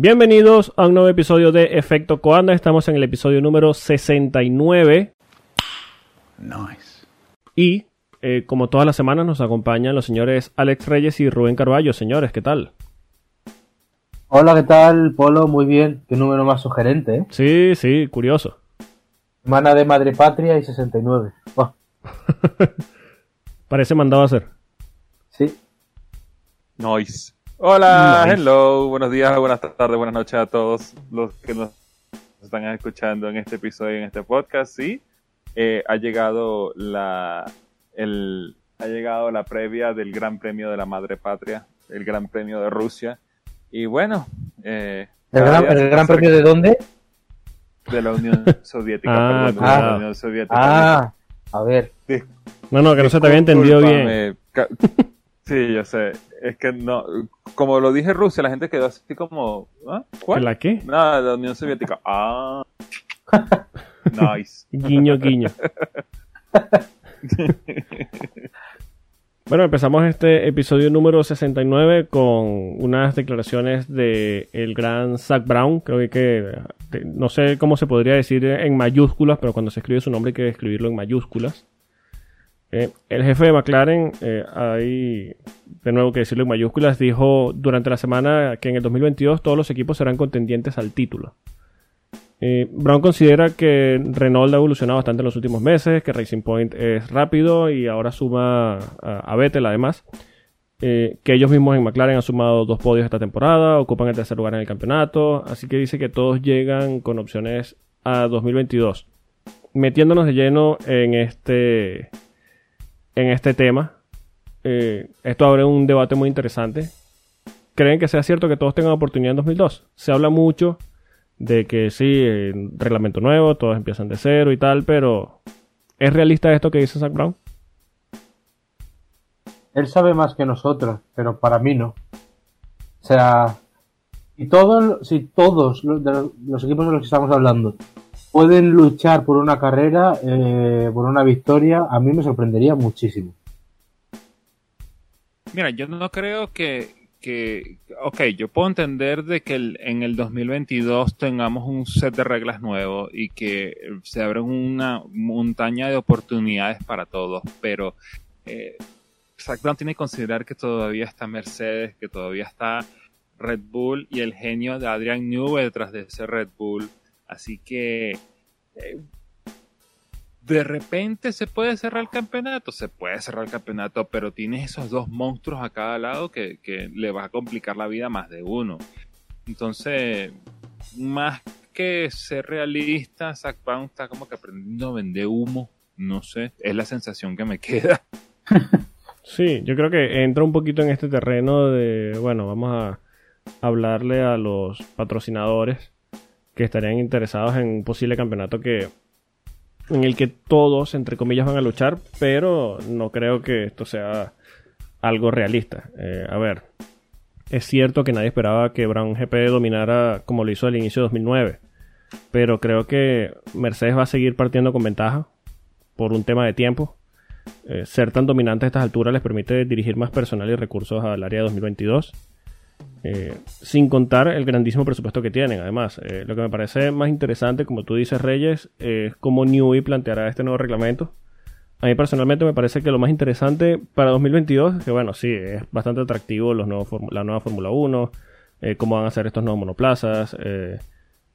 Bienvenidos a un nuevo episodio de Efecto Coanda. Estamos en el episodio número 69. Nice. Y, eh, como todas las semanas, nos acompañan los señores Alex Reyes y Rubén Carballo. Señores, ¿qué tal? Hola, ¿qué tal, Polo? Muy bien. Qué número más sugerente, ¿eh? Sí, sí, curioso. Semana de Madre Patria y 69. Buah, Parece mandado a hacer. sí. Nice. Hola, Nice. hello, buenos días, buenas tardes, buenas noches a todos los que nos están escuchando en este episodio, en este podcast. Sí, eh, ha llegado la el, ha llegado la previa del Gran Premio de la Madre Patria, el Gran Premio de Rusia. Y bueno, eh, ¿El gran, el gran premio de dónde? de la Unión Soviética, Ah, perdón, de cuidado. la Unión Soviética. Ah, a ver. No, no, que no se te había entendido bien. Sí, yo sé. Es que no. Como lo dije Rusia, la gente quedó así como. ¿Ah? ¿Que ¿Cuál? la qué? No, la Unión Soviética. Ah. Nice. Guiño, guiño. Bueno, empezamos este episodio número 69 con unas declaraciones de el gran Zach Brown. Creo que, que no sé cómo se podría decir en mayúsculas, pero cuando se escribe su nombre hay que escribirlo en mayúsculas. Eh, el jefe de McLaren, eh, hay de nuevo que decirlo en mayúsculas, dijo durante la semana que en el 2022 todos los equipos serán contendientes al título. Brown considera que Renault ha evolucionado bastante en los últimos meses, que Racing Point es rápido y ahora suma a, a Vettel además. Eh, que ellos mismos en McLaren han sumado dos podios esta temporada, ocupan el tercer lugar en el campeonato, así que dice que todos llegan con opciones a 2022. Metiéndonos de lleno en este, en este tema, eh, esto abre un debate muy interesante. ¿Creen que sea cierto que todos tengan oportunidad en 2002? Se habla mucho de que sí, eh, reglamento nuevo, todos empiezan de cero y tal, pero ¿es realista esto que dice Zach Brown? Él sabe más que nosotros, pero para mí no. O sea, si todos, si todos los equipos de los que estamos hablando pueden luchar por una carrera, eh, por una victoria, a mí me sorprendería muchísimo. Mira, yo no creo que, que. Ok, yo puedo entender de que en el 2022 tengamos un set de reglas nuevo y que eh, se abren una montaña de oportunidades para todos, pero. Eh, Brown tiene que considerar que todavía está Mercedes, que todavía está Red Bull y el genio de Adrian Newey detrás de ese Red Bull. Así que eh, de repente se puede cerrar el campeonato, se puede cerrar el campeonato, pero tienes esos dos monstruos a cada lado que, que le va a complicar la vida a más de uno. Entonces, más que ser realista, Zach Brown está como que aprendiendo a vender humo. No sé, es la sensación que me queda. Sí, yo creo que entra un poquito en este terreno de, bueno, vamos a hablarle a los patrocinadores que estarían interesados en un posible campeonato que en el que todos, entre comillas, van a luchar, pero no creo que esto sea algo realista. Eh, a ver, es cierto que nadie esperaba que Brown GP dominara como lo hizo al inicio de 2009, pero creo que Mercedes va a seguir partiendo con ventaja por un tema de tiempo. Eh, ser tan dominante a estas alturas les permite dirigir más personal y recursos al área de 2022. Eh, sin contar el grandísimo presupuesto que tienen. Además, eh, lo que me parece más interesante, como tú dices, Reyes, es cómo Newey planteará este nuevo reglamento. A mí personalmente me parece que lo más interesante para 2022 es que, bueno, sí, es bastante atractivo los nuevos la nueva Fórmula 1, eh, cómo van a ser estos nuevos monoplazas,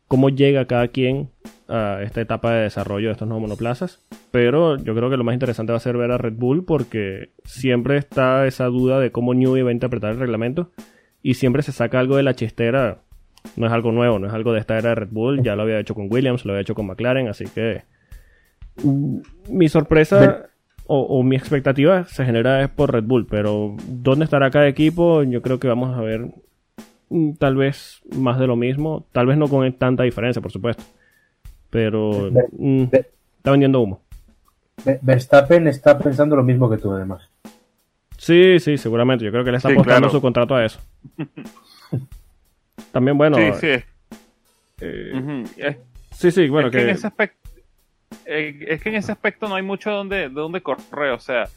cómo llega cada quien a esta etapa de desarrollo de estos nuevos monoplazas. Pero yo creo que lo más interesante va a ser ver a Red Bull porque siempre está esa duda de cómo Newey va a interpretar el reglamento y siempre se saca algo de la chistera. No es algo nuevo, no es algo de esta era de Red Bull. Ya lo había hecho con Williams, lo había hecho con McLaren, así que mm, mi sorpresa o, o mi expectativa se genera es por Red Bull, pero ¿dónde estará cada equipo? Yo creo que vamos a ver mm, tal vez más de lo mismo, tal vez no con tanta diferencia, por supuesto, pero mm, está vendiendo humo. Ve- Verstappen está pensando lo mismo que tú, además. Sí, sí, seguramente. Yo creo que le está Sí, apostando claro. su contrato a eso. También, bueno, sí, sí. eh. Es- sí, sí, bueno, es que, en ese aspecto eh, es que en ese aspecto no hay mucho donde, de donde correr. O sea,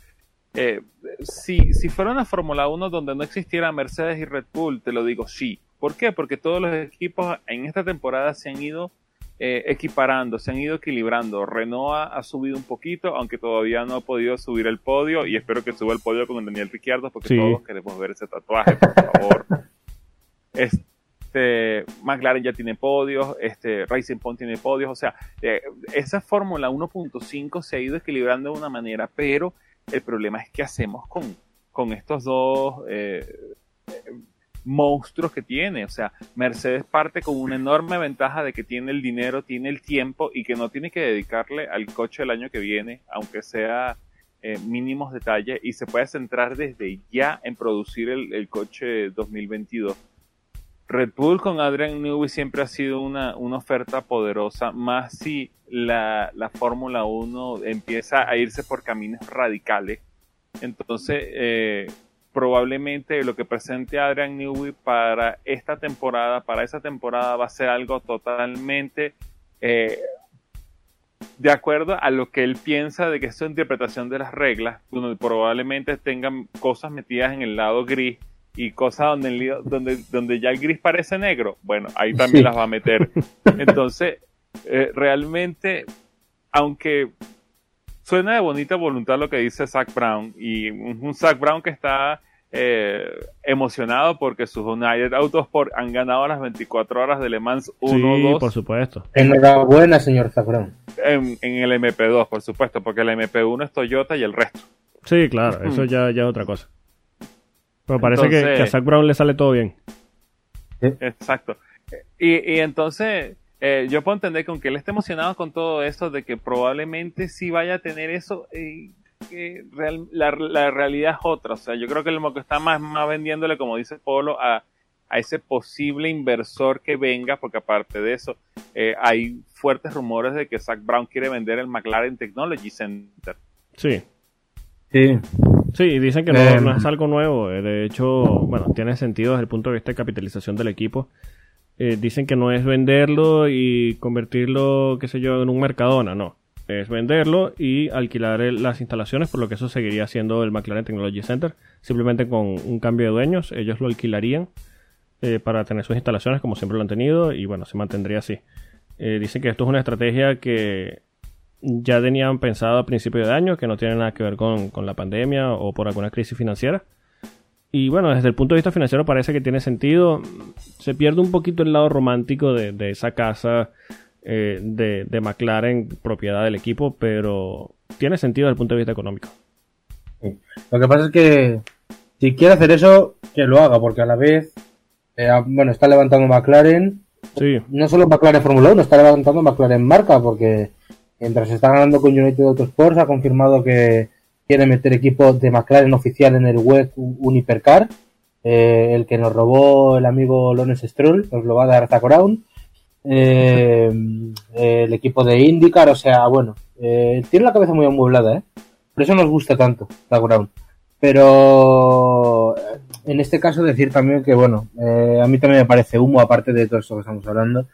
eh, si, si fuera una Fórmula 1 donde no existiera Mercedes y Red Bull, te lo digo, sí. ¿Por qué? Porque todos los equipos en esta temporada se han ido eh, equiparando, se han ido equilibrando. Renault ha, subido un poquito, aunque todavía no ha podido subir el podio y espero que suba el podio con Daniel Ricciardo porque todos queremos ver ese tatuaje, por favor. este, McLaren ya tiene podios, este, Racing Point tiene podios, o sea, eh, esa Fórmula 1.5 se ha ido equilibrando de una manera, pero el problema es qué hacemos con, con estos dos eh, monstruos que tiene. O sea, Mercedes parte con una enorme ventaja de que tiene el dinero, tiene el tiempo y que no tiene que dedicarle al coche el año que viene, aunque sea eh, mínimos detalles, y se puede centrar desde ya en producir el, coche 2022. Red Bull con Adrian Newey siempre ha sido una, una oferta poderosa, más si la, la Fórmula 1 empieza a irse por caminos radicales. Entonces, eh, probablemente lo que presente Adrian Newey para esta temporada, para esa temporada va a ser algo totalmente eh, de acuerdo a lo que él piensa de que es su interpretación de las reglas, donde probablemente tengan cosas metidas en el lado gris y cosas donde, donde, donde ya el gris parece negro, bueno, ahí también las va a meter. Entonces, eh, realmente, aunque suena de bonita voluntad lo que dice Zach Brown y un, Zach Brown que está eh, emocionado porque sus United Autosport han ganado las 24 horas de Le Mans 1 sí, por supuesto. Enhorabuena, señor Zafrón. En, en, el MP2, por supuesto, porque el MP1 es Toyota y el resto. Sí, claro, eso ya, ya es otra cosa. Pero parece que, a Zach Brown le sale todo bien. Exacto. Y, y entonces, eh, yo puedo entender que aunque él esté emocionado con todo esto, de que probablemente sí vaya a tener eso, eh, que la, realidad es otra. O sea, yo creo que lo que está más, más vendiéndole, como dice Polo, a, a ese posible inversor que venga, porque aparte de eso, eh, hay fuertes rumores de que Zach Brown quiere vender el McLaren Technology Center. Sí. Sí. Sí, dicen que no, eh, es algo nuevo. Eh, de hecho, bueno, tiene sentido desde el punto de vista de capitalización del equipo. Dicen que no es venderlo y convertirlo, qué sé yo, en un Mercadona, no es venderlo y alquilar las instalaciones, por lo que eso seguiría siendo el McLaren Technology Center, simplemente con un cambio de dueños, ellos lo alquilarían eh, para tener sus instalaciones como siempre lo han tenido y bueno, se mantendría así. Eh, dicen que esto es una estrategia que ya tenían pensado a principios de año, que no tiene nada que ver con, la pandemia o por alguna crisis financiera. Y bueno, desde el punto de vista financiero parece que tiene sentido. Se pierde un poquito el lado romántico de, de esa casa eh, de, de, McLaren propiedad del equipo, pero tiene sentido desde el punto de vista económico. Lo que pasa es que si quiere hacer eso, que lo haga, porque a la vez, eh, bueno, está levantando McLaren. Sí. No solo McLaren Fórmula 1, está levantando McLaren marca, porque mientras está ganando con United Autosports, ha confirmado que quiere meter equipo de McLaren oficial en el web Unipercar. Eh, el que nos robó el amigo Lones Stroll, nos lo va a dar Zach Brown eh, el equipo de IndyCar, o sea, bueno, eh, tiene la cabeza muy amueblada, ¿eh? Por eso nos gusta tanto Ground. Pero eh, en este caso decir también que, bueno, eh, a mí también me parece humo, aparte de todo esto que estamos hablando.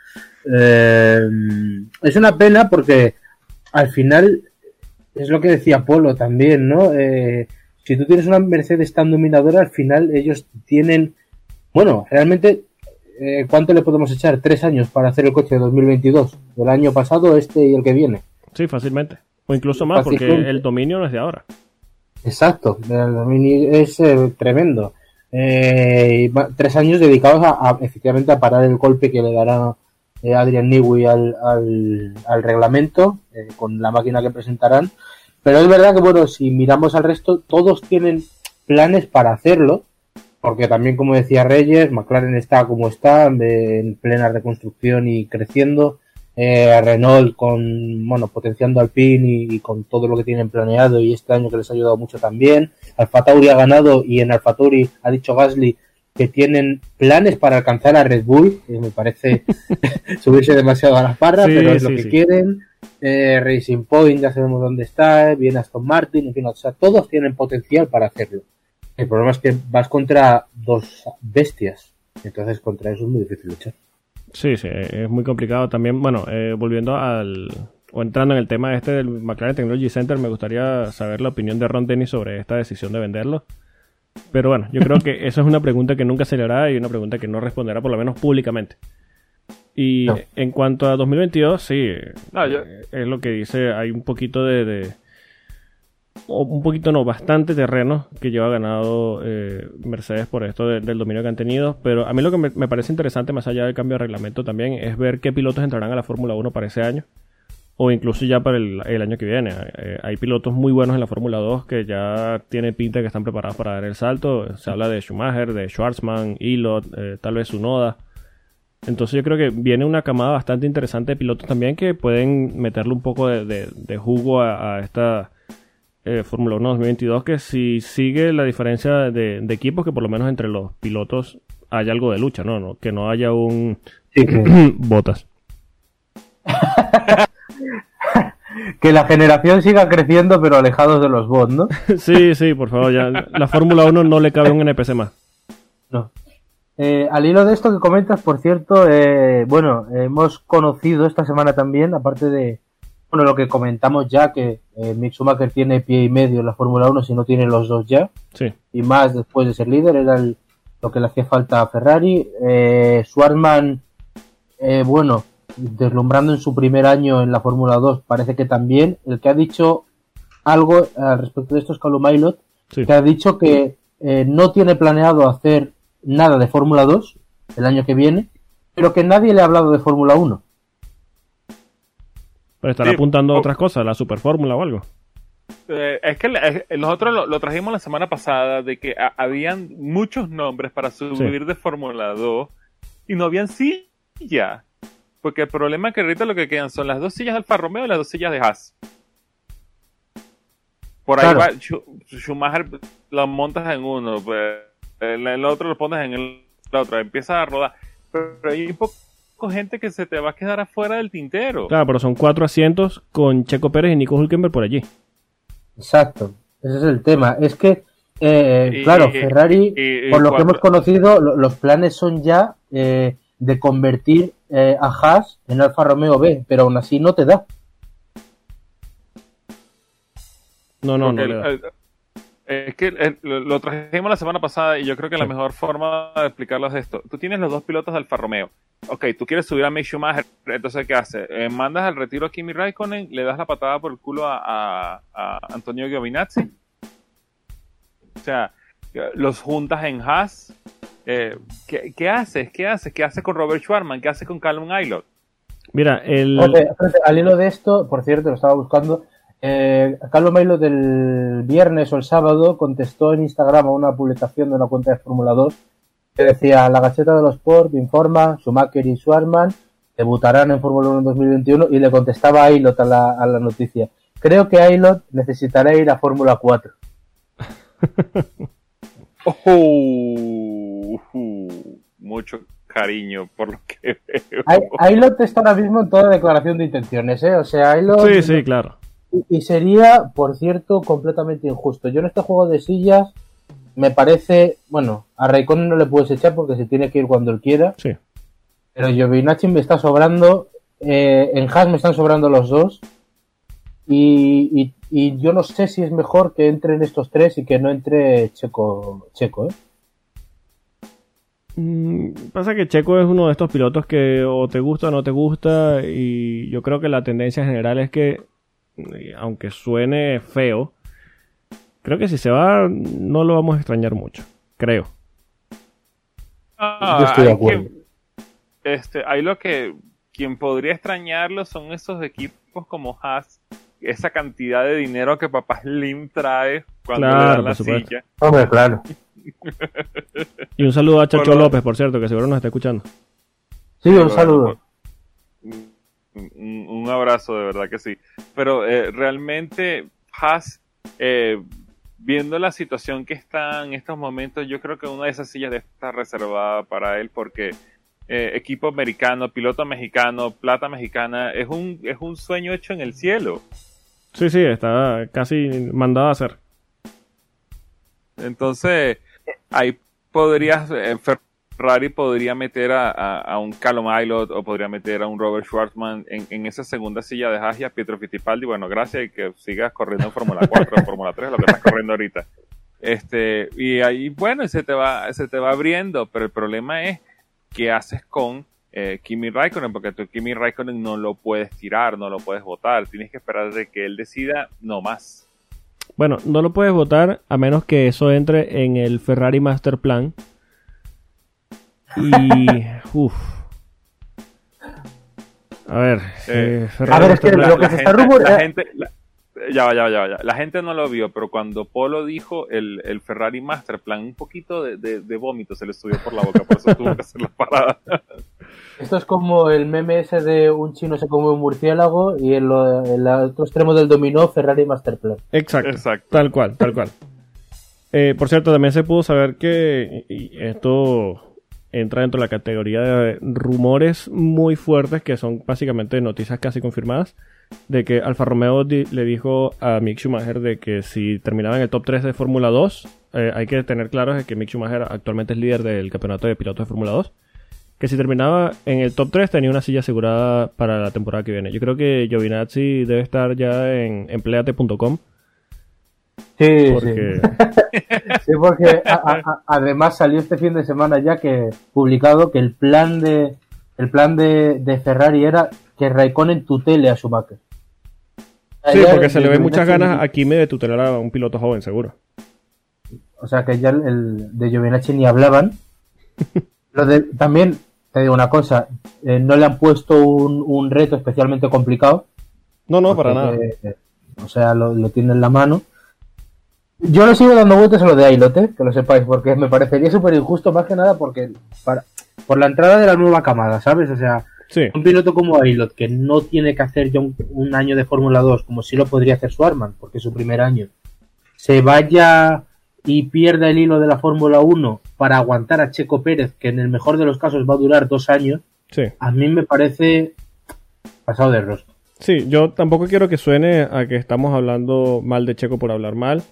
es una pena porque al final es lo que decía Polo también, ¿no? si tú tienes una Mercedes tan dominadora, al final ellos tienen, bueno, realmente eh, ¿cuánto le podemos echar? Tres años para hacer el coche de 2022. El año pasado, este y el que viene. Sí, fácilmente. O incluso más, porque el dominio no es de ahora. Exacto, el dominio es eh, tremendo. Eh, tres años dedicados a, efectivamente a parar el golpe que le dará Adrian Newey al, al, reglamento con la máquina que presentarán. Pero es verdad que, bueno, si miramos al resto, todos tienen planes para hacerlo porque también, como decía Reyes, McLaren está como está, en plena reconstrucción y creciendo. Eh, Renault con, bueno, potenciando Alpine y, y, con todo lo que tienen planeado y este año que les ha ayudado mucho también. Alfa Tauri ha ganado y en Alfa Tauri ha dicho Gasly que tienen planes para alcanzar a Red Bull, que me parece subirse demasiado a las parras, pero es lo que quieren. Eh, Racing Point ya sabemos dónde está, viene Aston Martin, en fin, o sea, todos tienen potencial para hacerlo. El problema es que vas contra dos bestias. Entonces contra eso es muy difícil luchar. Sí, sí, es muy complicado también. Bueno, eh, volviendo al. o entrando en el tema este del McLaren Technology Center, me gustaría saber la opinión de Ron Dennis sobre esta decisión de venderlo. Pero bueno, yo creo que eso es una pregunta que nunca se le hará y una pregunta que no responderá, por lo menos públicamente. Y No. en cuanto a 2022, sí, No, yo- eh, es lo que dice, hay un poquito de, de- o un poquito no, bastante terreno que lleva ganado eh, Mercedes por esto de- del dominio que han tenido, pero a mí lo que me, me parece interesante, más allá del cambio de reglamento también, es ver qué pilotos entrarán a la Fórmula 1 para ese año, o incluso ya para el, el año que viene. Eh, hay pilotos muy buenos en la Fórmula 2 que ya tiene pinta que están preparados para dar el salto, se habla de Schumacher, de Schwarzman, Ilot, eh, tal vez Sunoda. Entonces yo creo que viene una camada bastante interesante de pilotos también que pueden meterle un poco de, de- de jugo a, a esta eh, Fórmula 1 2022 que si sigue la diferencia de, de equipos que por lo menos entre los pilotos haya algo de lucha, ¿no? no que no haya un Sí, botas. que la generación siga creciendo, pero alejados de los bots, ¿no? sí, sí, por favor, ya la Fórmula 1 no le cabe un NPC más. No. Eh, al hilo de esto que comentas, por cierto, eh, bueno, hemos conocido esta semana también, aparte de bueno, lo que comentamos ya, que eh, Mick Schumacher tiene pie y medio en la Fórmula 1 si no tiene los dos ya, Sí, y más después de ser líder, era el- lo que le hacía falta a Ferrari. Eh, Schwartzman, eh, bueno, deslumbrando en su primer año en la Fórmula 2, parece que también. El que ha dicho algo al respecto de esto es Calum Aylot, sí. que ha dicho que eh, no tiene planeado hacer nada de Fórmula 2 el año que viene, pero que nadie le ha hablado de Fórmula 1. Pero estar Sí, apuntando a o- otras cosas, la Super Fórmula o algo. Eh, es que eh, nosotros lo, lo trajimos la semana pasada de que a- habían muchos nombres para subir de Fórmula 2 y no habían silla. Porque el problema es que ahorita lo que quedan son las dos sillas de Alfa Romeo y las dos sillas de Haas. Por ahí Claro. va, Schu- Schumacher lo montas en uno, pues, en el otro lo pones en el otro, empieza a rodar. Pero, hay un poco gente que se te va a quedar afuera del tintero. Claro, pero son cuatro asientos con Checo Pérez y Nico Hulkenberg por allí. Exacto, ese es el tema. Es que, eh, Y- claro, y- Ferrari, y- y por lo que hemos conocido, lo- los planes son ya eh, de convertir eh, a Haas en Alfa Romeo B, pero aún así no te da. No, no, no. Le da. el- es que el- lo, lo trajimos la semana pasada y yo creo que la mejor forma de explicarlo es esto. Tú tienes los dos pilotos de Alfa Romeo. Ok, tú quieres subir a Mick Schumacher, entonces ¿qué haces? Eh, mandas al retiro a Kimi Raikkonen, le das la patada por el culo a, a- a Antonio Giovinazzi. O sea, los juntas en Haas. Eh, ¿qué, qué haces? ¿Qué haces? ¿Qué haces con Robert Schwarman? ¿Qué haces con Callum Aylot? Mira, el... Al hilo de esto, por cierto, lo estaba buscando. Eh, Carlos Mailo del viernes o el sábado contestó en Instagram a una publicación de una cuenta de Fórmula 2 que decía: La Gacheta de los Sport informa, Schumacher y Schwarman debutarán en Fórmula 1 en 2021 y le contestaba a Aylot a la, a la noticia. Creo que Aylot necesitará ir a Fórmula 4. Oh, mucho cariño por lo que veo. Aylot está ahora mismo en toda declaración de intenciones, ¿eh? O sea, Aylot. Sí, sí, claro. Y, y sería, por cierto, completamente injusto. Yo en este juego de sillas me parece, bueno, a Raikkonen no le puedes echar porque se tiene que ir cuando él quiera, Sí. pero Giovinazzi me está sobrando, eh, en Haas me están sobrando los dos y, y- y yo no sé si es mejor que entren estos tres y que no entre Checo, Checo, ¿eh? Mm, Pasa que Checo es uno de estos pilotos que o te gusta o no te gusta y yo creo que la tendencia general es que, eh, aunque suene feo, creo que si se va no lo vamos a extrañar mucho, creo. Ah, Yo estoy de acuerdo. que- este, hay lo que quien podría extrañarlo son esos equipos como Haas, esa cantidad de dinero que Papá Slim trae cuando le Claro, dan por la supuesto. silla. Hombre, claro. Y un saludo a Chacho Bueno. López, por cierto, que seguro nos está escuchando. Sí, un saludo. Un, un abrazo, de verdad que sí. Pero eh, realmente, Haas, eh, viendo la situación que está en estos momentos, yo creo que una de esas sillas debe estar reservada para él porque eh, equipo americano, piloto mexicano, plata mexicana, es un, es un sueño hecho en el cielo. Sí, sí, está casi mandado a hacer. Entonces, ahí podrías, eh, Ferrari podría meter a, a- un Callum Aylot o podría meter a un Robert Schwartzman en, en esa segunda silla de Haas y a Pietro Fittipaldi. Bueno, gracias y que sigas corriendo en Fórmula 4 o Fórmula 3, lo que estás corriendo ahorita. Este, y ahí, bueno, se te va, se te va abriendo, pero el problema es qué haces con eh, Kimi Raikkonen, porque tu Kimi Raikkonen no lo puedes tirar, no lo puedes votar, tienes que esperar de que él decida no más. Bueno, no lo puedes votar a menos que eso entre en el Ferrari Master Plan. Y. uff. A ver. Eh, Ferrari a ver, es que lo que se está rumor- la gente, la- ya va, ya va, ya va. La gente no lo vio, pero cuando Polo dijo el, el Ferrari Master Plan, un poquito de, de- de vómito se le subió por la boca, por eso tuvo que hacer la parada. Esto es como el meme ese de un chino se come un murciélago y en, lo- en el otro extremo del dominó Ferrari Masterplan. Exacto. Exacto. Tal cual, tal cual. Eh, por cierto, también se pudo saber que esto entra dentro de la categoría de rumores muy fuertes que son básicamente noticias casi confirmadas de que Alfa Romeo di- le dijo a Mick Schumacher de que si terminaba en el top 3 de Fórmula 2, eh, hay que tener claro que Mick Schumacher actualmente es líder del campeonato de pilotos de Fórmula 2, que si terminaba en el top 3 tenía una silla asegurada para la temporada que viene. Yo creo que Giovinazzi debe estar ya en empleate.com Sí, porque sí. Sí, porque a- a- a- además salió este fin de semana ya que publicado que el plan de el plan de, de Ferrari era que Raikkonen tutele a Schumacher. Sí, porque se le el- muchas ganas a Kimi de tutelar a un piloto joven, seguro. O sea que ya el, el de Giovinazzi ni hablaban. Lo de, también te digo una cosa, eh, no le han puesto un, un reto especialmente complicado. No, no, para nada. eh, o sea, lo, lo tiene en la mano. Yo le sigo dando vueltas a lo de Ailot, eh, que lo sepáis, porque me parecería súper injusto más que nada porque para, por la entrada de la nueva camada, ¿sabes? O sea, Sí, un piloto como Ailot, que no tiene que hacer ya un, un año de Fórmula 2, como si lo podría hacer Swarman, porque es su primer año, se vaya y pierda el hilo de la Fórmula 1 para aguantar a Checo Pérez, que en el mejor de los casos va a durar dos años, sí. a mí me parece pasado de rostro. Sí, yo tampoco quiero que suene a que estamos hablando mal de Checo por hablar mal.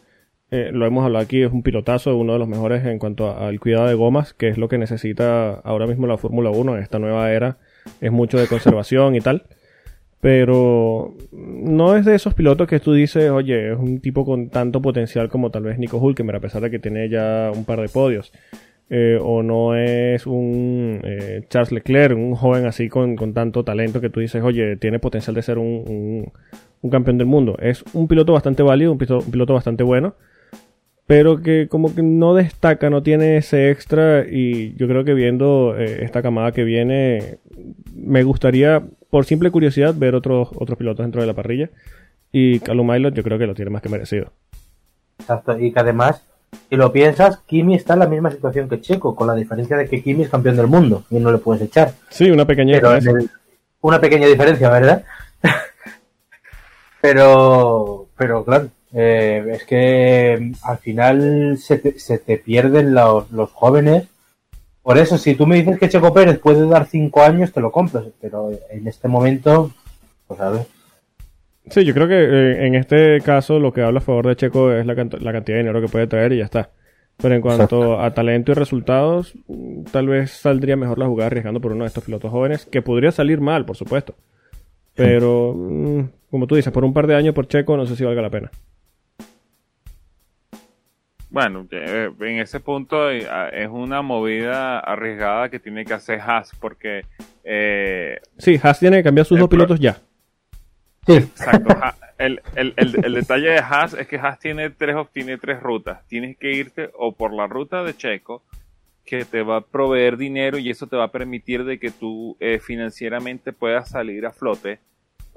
Eh, lo hemos hablado aquí, es un pilotazo, uno de los mejores en cuanto al cuidado de gomas, que es lo que necesita ahora mismo la Fórmula 1 en esta nueva era. Es mucho de conservación y tal. Pero no es de esos pilotos que tú dices, oye, es un tipo con tanto potencial como tal vez Nico Hulkenberg, a pesar de que tiene ya un par de podios. Eh, o no es un eh, Charles Leclerc, un joven así con, con tanto talento que tú dices, oye, tiene potencial de ser un, un- campeón del mundo. Es un piloto bastante válido, un piloto, un piloto bastante bueno, pero que como que no destaca, no tiene ese extra y yo creo que viendo eh, esta camada que viene, me gustaría, por simple curiosidad, ver otros, otros pilotos dentro de la parrilla. Y Calum Aylot yo creo que lo tiene más que merecido. Exacto, y que además, si lo piensas, Kimi está en la misma situación que Checo, con la diferencia de que Kimi es campeón del mundo y no le puedes echar. Sí, una pequeña diferencia. una pequeña diferencia, ¿verdad? pero, pero claro, eh, es que al final se te, se te pierden los, los jóvenes. Por eso, si tú me dices que Checo Pérez puede dar cinco años, te lo compro. Pero en este momento, pues a ver. Sí, yo creo que eh, en este caso lo que habla a favor de Checo es la, la cantidad de dinero que puede traer y ya está. Pero en cuanto a talento y resultados, mm, tal vez saldría mejor la jugada arriesgando por uno de estos pilotos jóvenes, que podría salir mal, por supuesto. Pero, mm, como tú dices, por un par de años por Checo no sé si valga la pena. Bueno, eh, en ese punto eh, es una movida arriesgada que tiene que hacer Haas porque eh, Sí, Haas tiene que cambiar sus dos pilotos ya. Sí, Exacto. El, el, el, el detalle de Haas es que Haas tiene tres, tiene tres rutas. Tienes que irte o por la ruta de Checo, que te va a proveer dinero y eso te va a permitir de que tú eh, financieramente puedas salir a flote,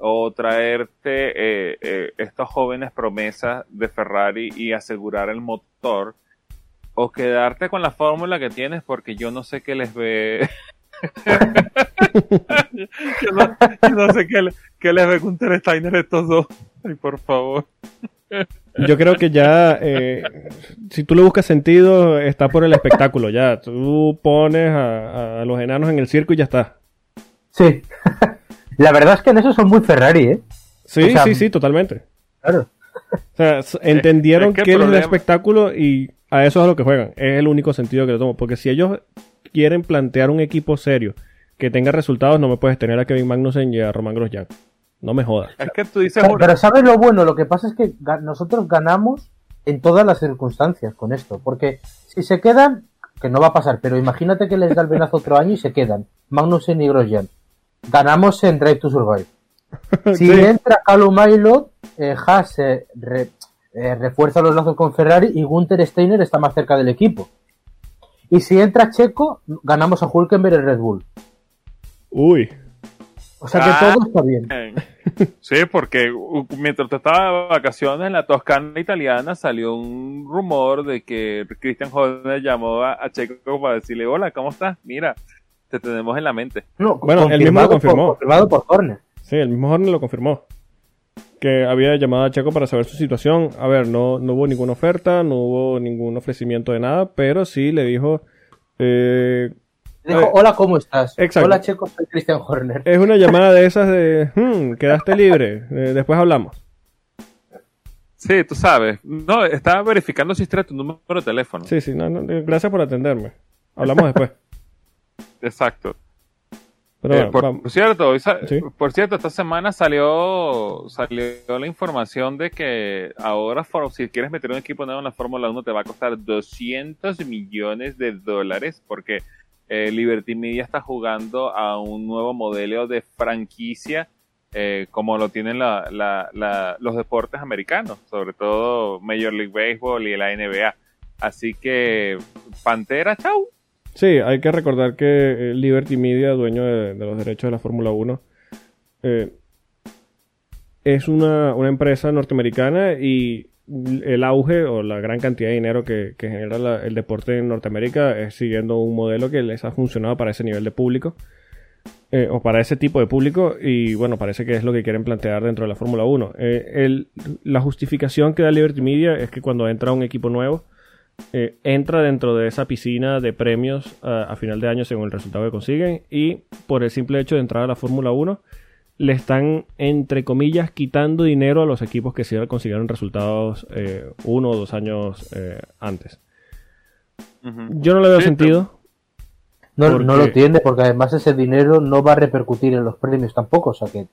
o traerte eh, eh, estas jóvenes promesas de Ferrari y asegurar el motor, o quedarte con la fórmula que tienes porque yo no sé qué les ve. yo, no, yo no sé qué, le- qué les ve Gunter Steiner estos dos. Ay, por favor. Yo creo que ya, eh, si tú le buscas sentido, está por el espectáculo ya. Tú pones a, a los enanos en el circo y ya está. sí. La verdad es que en eso son muy Ferrari, ¿eh? Sí, O sea, sí, sí, totalmente. Claro. O sea, entendieron es que es el espectáculo y a eso es a lo que juegan. Es el único sentido que le tomo. Porque si ellos quieren plantear un equipo serio que tenga resultados, no me puedes tener a Kevin Magnussen y a Roman Grosjean. No me jodas. Es que tú dices, Pero, pero ¿sabes lo bueno? Lo que pasa es que nosotros ganamos en todas las circunstancias con esto. Porque si se quedan, que no va a pasar, pero imagínate que les da el venazo otro año y se quedan. Magnussen y Grosjean. Ganamos en Drive to Survive. Si Sí. entra Calum Aylot, eh, Haas eh, re- eh, refuerza los lazos con Ferrari y Gunther Steiner está más cerca del equipo. Y si entra Checo, ganamos a Hulkenberg en Red Bull. Uy. O sea que Ah. todo está bien. Sí, porque mientras tú estabas de vacaciones en la Toscana italiana salió un rumor de que Christian Horner llamó a Checo para decirle, hola, ¿cómo estás? Mira, te tenemos en la mente. No, Bueno, él mismo lo por- confirmó. confirmado por Horner. Sí, el mismo Horner lo confirmó. Que había llamado a Checo para saber su situación. A ver, no, no hubo ninguna oferta, no hubo ningún ofrecimiento de nada, pero sí le dijo. eh, Dijo, Eh, hola, ¿cómo estás? exacto. Hola, Checo, soy Christian Horner. es una llamada de esas de. "Hmm, quedaste libre, eh, después hablamos. Sí, tú sabes. No, estaba verificando si este era tu número de teléfono. Sí, sí, no, no, gracias por atenderme. Hablamos después. Exacto. Pero Eh, por, cierto, hoy sa- Sí. por cierto, esta semana salió salió la información de que ahora si quieres meter un equipo nuevo en la Fórmula 1 te va a costar 200 millones de dólares porque eh, Liberty Media está jugando a un nuevo modelo de franquicia eh, como lo tienen la- la- la- los deportes americanos, sobre todo Major League Baseball y la NBA. Así que Pantera, chau. Sí, hay que recordar que eh, Liberty Media, dueño de, los derechos de la Fórmula 1, eh, es una, una empresa norteamericana y el auge o la gran cantidad de dinero que, genera el deporte en Norteamérica es siguiendo un modelo que les ha funcionado para ese nivel de público eh, o para ese tipo de público y bueno, parece que es lo que quieren plantear dentro de la Fórmula 1. Eh, el- la justificación que da Liberty Media es que cuando entra un equipo nuevo, eh, entra dentro de esa piscina de premios a, a final de año según el resultado que consiguen y por el simple hecho de entrar a la Fórmula 1 le están entre comillas quitando dinero a los equipos que sí consiguieron resultados eh, uno o dos años eh, antes. Yo no le veo Sí, sentido. No, Porque- no lo tiene, porque además ese dinero no va a repercutir en los premios tampoco. O sea que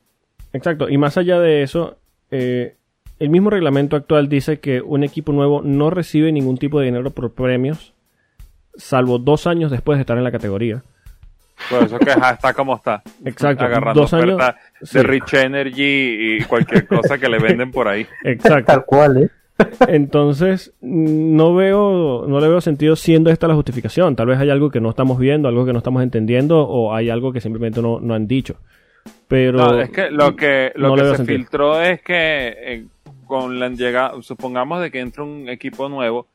Exacto. Y más allá de eso, eh, el mismo reglamento actual dice que un equipo nuevo no recibe ningún tipo de dinero por premios, salvo dos años después de estar en la categoría. Por eso que está como está. Exacto. Agarrando Dos años. sí. de Rich Energy y cualquier cosa que le venden por ahí. Exacto. tal cual, ¿eh? Entonces, no veo, no le veo sentido siendo esta la justificación. Tal vez hay algo que no estamos viendo, algo que no estamos entendiendo, o hay algo que simplemente no, no han dicho. Pero No, es que lo que, lo no que se sentido. filtró es que eh, con la llegada, supongamos de que entra un equipo nuevo,